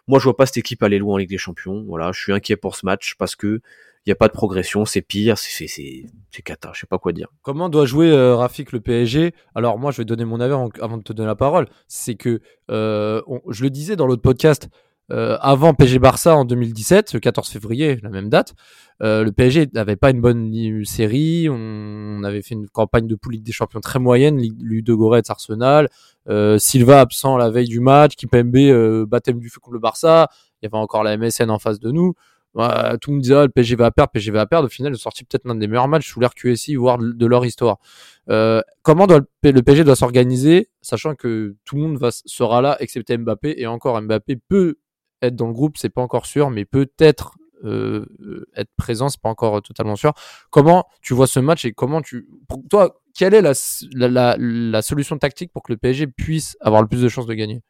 moi je vois pas cette équipe aller loin en Ligue des Champions. Voilà, je suis inquiet pour ce match parce que il y a pas de progression, c'est pire, c'est cata, je sais pas quoi dire. Comment doit jouer euh, Rafik le PSG Alors moi je vais donner mon avis avant de te donner la parole. C'est que euh, je le disais dans l'autre podcast. Euh, avant PSG Barça en 2017, le 14 février, la même date, euh, le PSG n'avait pas une bonne série. On, avait fait une campagne de poule Ligue des Champions très moyenne. Ludo Goretz, Arsenal, euh, Silva absent la veille du match, Kipembe euh, baptême du feu contre le Barça. Il y avait encore la MSN en face de nous. Euh, tout le monde disait ah, le PSG va perdre, PSG va perdre. Au final, ils ont sorti peut-être l'un des meilleurs matchs sous l'air QSI, voire de, leur histoire. Euh, comment le, le PSG doit s'organiser, sachant que tout le monde va, sera là, excepté Mbappé, et encore Mbappé peut être dans le groupe, c'est pas encore sûr, mais peut-être euh, être présent, c'est pas encore totalement sûr. Comment tu vois ce match et comment tu, pour toi, quelle est la, solution tactique pour que le PSG puisse avoir le plus de chances de gagner?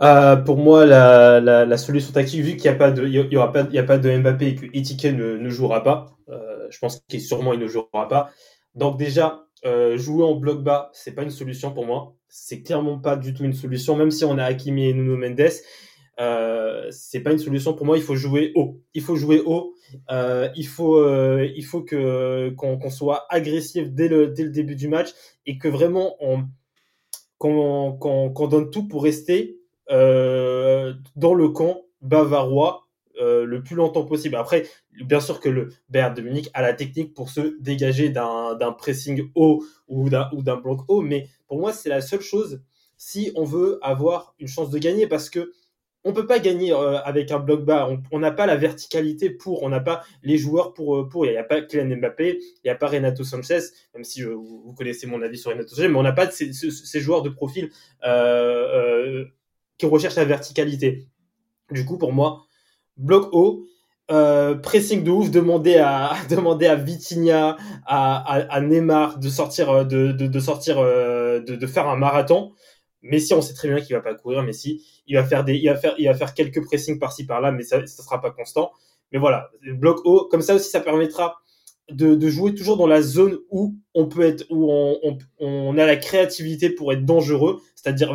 Euh, pour moi, la, solution tactique, vu qu'il n'y a pas de, il y pas, a pas de Mbappé et que Etike ne, jouera pas, euh, je pense qu'il sûrement il ne jouera pas. Donc déjà, euh, jouer en bloc bas, c'est pas une solution pour moi. C'est clairement pas du tout une solution, même si on a Hakimi et Nuno Mendes. Euh, c'est pas une solution pour moi. Il faut jouer haut. Il faut jouer haut. Euh, il faut, euh, il faut que qu'on soit agressif dès le dès le début du match et que vraiment on qu'on qu'on qu'on donne tout pour rester euh, dans le camp bavarois euh, le plus longtemps possible. Après, bien sûr que le Bayern de Munich a la technique pour se dégager d'un pressing haut ou d'un bloc haut, mais pour moi c'est la seule chose si on veut avoir une chance de gagner parce que on peut pas gagner euh, avec un bloc bas. On n'a pas la verticalité pour, on n'a pas les joueurs pour. Euh, pour. Il n'y a, pas Kylian Mbappé, il n'y a pas Renato Sanchez, même si vous, connaissez mon avis sur Renato Sanchez, mais on n'a pas ces, ces, joueurs de profil qui recherchent la verticalité. Du coup, pour moi, bloc haut, pressing de ouf, demander à (laughs) demander à Vitinha, à, à, Neymar de sortir de, de, de sortir de, de, faire un marathon. Messi, on sait très bien qu'il va pas courir. Messi, il va faire des, il va faire, il va faire quelques pressings par-ci par-là, mais ça, ne sera pas constant. Mais voilà, bloc haut, comme ça aussi, ça permettra de, de, jouer toujours dans la zone où on peut être, où on, on, on a la créativité pour être dangereux, c'est-à-dire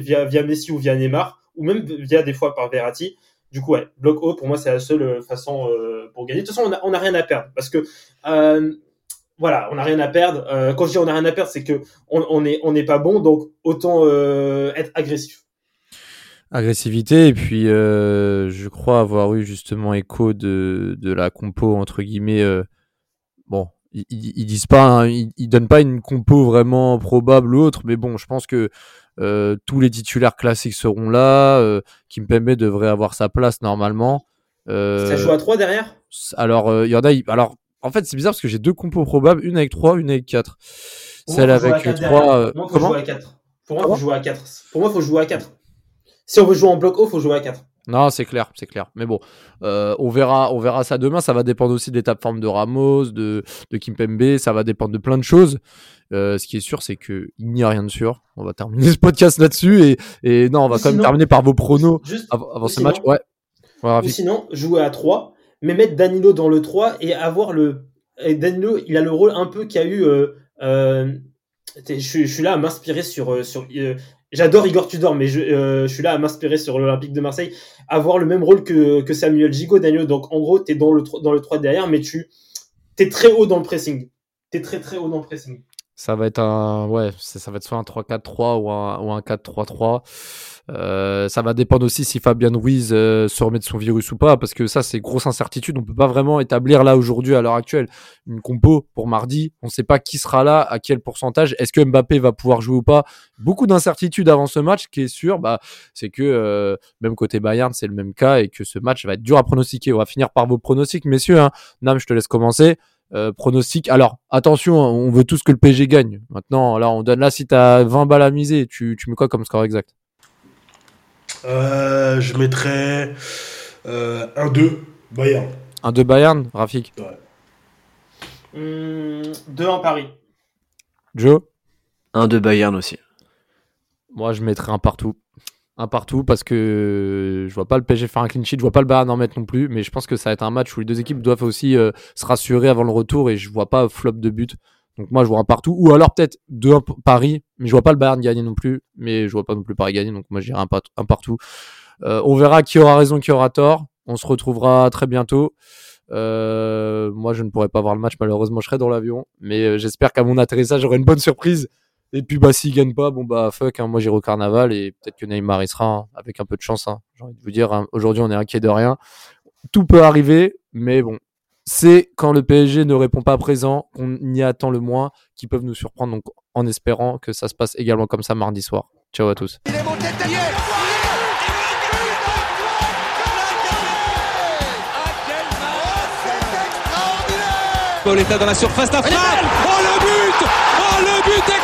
via, via Messi ou via Neymar, ou même via des fois par Verratti. Du coup, ouais, bloc haut, pour moi, c'est la seule euh, façon euh, pour gagner. De toute façon, on n'a rien à perdre parce que euh, voilà, on n'a rien à perdre. Quand je dis on n'a rien à perdre, c'est que on n'est pas bon, donc autant être agressif. Agressivité, et puis je crois avoir eu justement écho de, la compo, entre guillemets. bon, ils, ils, disent pas, hein, donnent pas une compo vraiment probable ou autre, mais bon, je pense que tous les titulaires classiques seront là. Kimpembe devrait avoir sa place normalement. Ça joue à 3 derrière? Alors, il y en a. Alors, en fait, c'est bizarre parce que j'ai deux compos probables, une avec 3, une avec 4. Celle avec 3. Euh, Pour moi, il faut jouer à 4. Pour moi, il faut jouer à 4. Pour moi, il faut jouer à 4. Si on veut jouer en bloc haut, il faut jouer à 4. Non, c'est clair, c'est clair. Mais bon, euh, on verra, on verra ça demain. Ça va dépendre aussi de l'étape forme de Ramos, de, de Kimpembe. Ça va dépendre de plein de choses. Euh, ce qui est sûr, c'est que il n'y a rien de sûr. On va terminer (laughs) ce podcast là-dessus et, et non, on va quand même terminer par vos pronos avant, ce match. Ouais. Ou sinon, jouer à 3 mais mettre Danilo dans le 3 et avoir le. Et Danilo, il a le rôle un peu qu'a eu. Euh, je, je, suis là à m'inspirer sur. Sur J'adore Igor Tudor, mais je, je suis là à m'inspirer sur l'Olympique de Marseille. Avoir le même rôle que, Samuel Gigot, Danilo. Donc en gros, tu dans le, dans le 3 derrière, mais tu es très haut dans le pressing. Tu es très très haut dans le pressing. Ça va être un. Ouais, ça va être soit un 3-4-3 ou un, ou un 4-3-3. Euh, ça va dépendre aussi si Fabien Ruiz euh, se remet de son virus ou pas, parce que ça, c'est grosse incertitude. On peut pas vraiment établir là aujourd'hui, à l'heure actuelle, une compo pour mardi. On ne sait pas qui sera là, à quel pourcentage. Est-ce que Mbappé va pouvoir jouer ou pas? Beaucoup d'incertitudes avant ce match. Qui est sûr, bah, c'est que euh, même côté Bayern, c'est le même cas et que ce match va être dur à pronostiquer. On va finir par vos pronostics, messieurs. Hein. Nam, je te laisse commencer. Euh, pronostic. Alors, attention, hein, on veut tous que le PSG gagne. Maintenant, là, on donne là, si tu as 20 balles à miser, tu, tu mets quoi comme score exact? Euh, je mettrais euh, un 2 Bayern. Un 2 Bayern, Rafik? Ouais. 2 en Paris. Joe? Un 2 Bayern aussi. Moi, je mettrais un partout. Un partout parce que je vois pas le PSG faire un clean sheet, je vois pas le Bayern en mettre non plus, mais je pense que ça va être un match où les deux équipes doivent aussi euh, se rassurer avant le retour et je vois pas flop de but. Donc moi je vois un partout ou alors peut-être deux Paris, mais je vois pas le Bayern gagner non plus, mais je vois pas non plus Paris gagner, donc moi je dirais un, partout. Euh, on verra qui aura raison, qui aura tort. On se retrouvera très bientôt. Euh, moi je ne pourrai pas voir le match malheureusement, je serai dans l'avion, mais j'espère qu'à mon atterrissage j'aurai une bonne surprise. Et puis bah s'il gagne pas, bon bah fuck, hein, moi j'irai au carnaval et peut-être que Neymar il sera hein, avec un peu de chance. Hein. J'ai envie de vous dire, aujourd'hui on est inquiet de rien. Tout peut arriver, mais bon, c'est quand le PSG ne répond pas présent, qu'on y attend le moins, qui peuvent nous surprendre. Donc, en espérant que ça se passe également comme ça mardi soir. Ciao à tous. Pauletta dans la surface. Oh le but Oh le but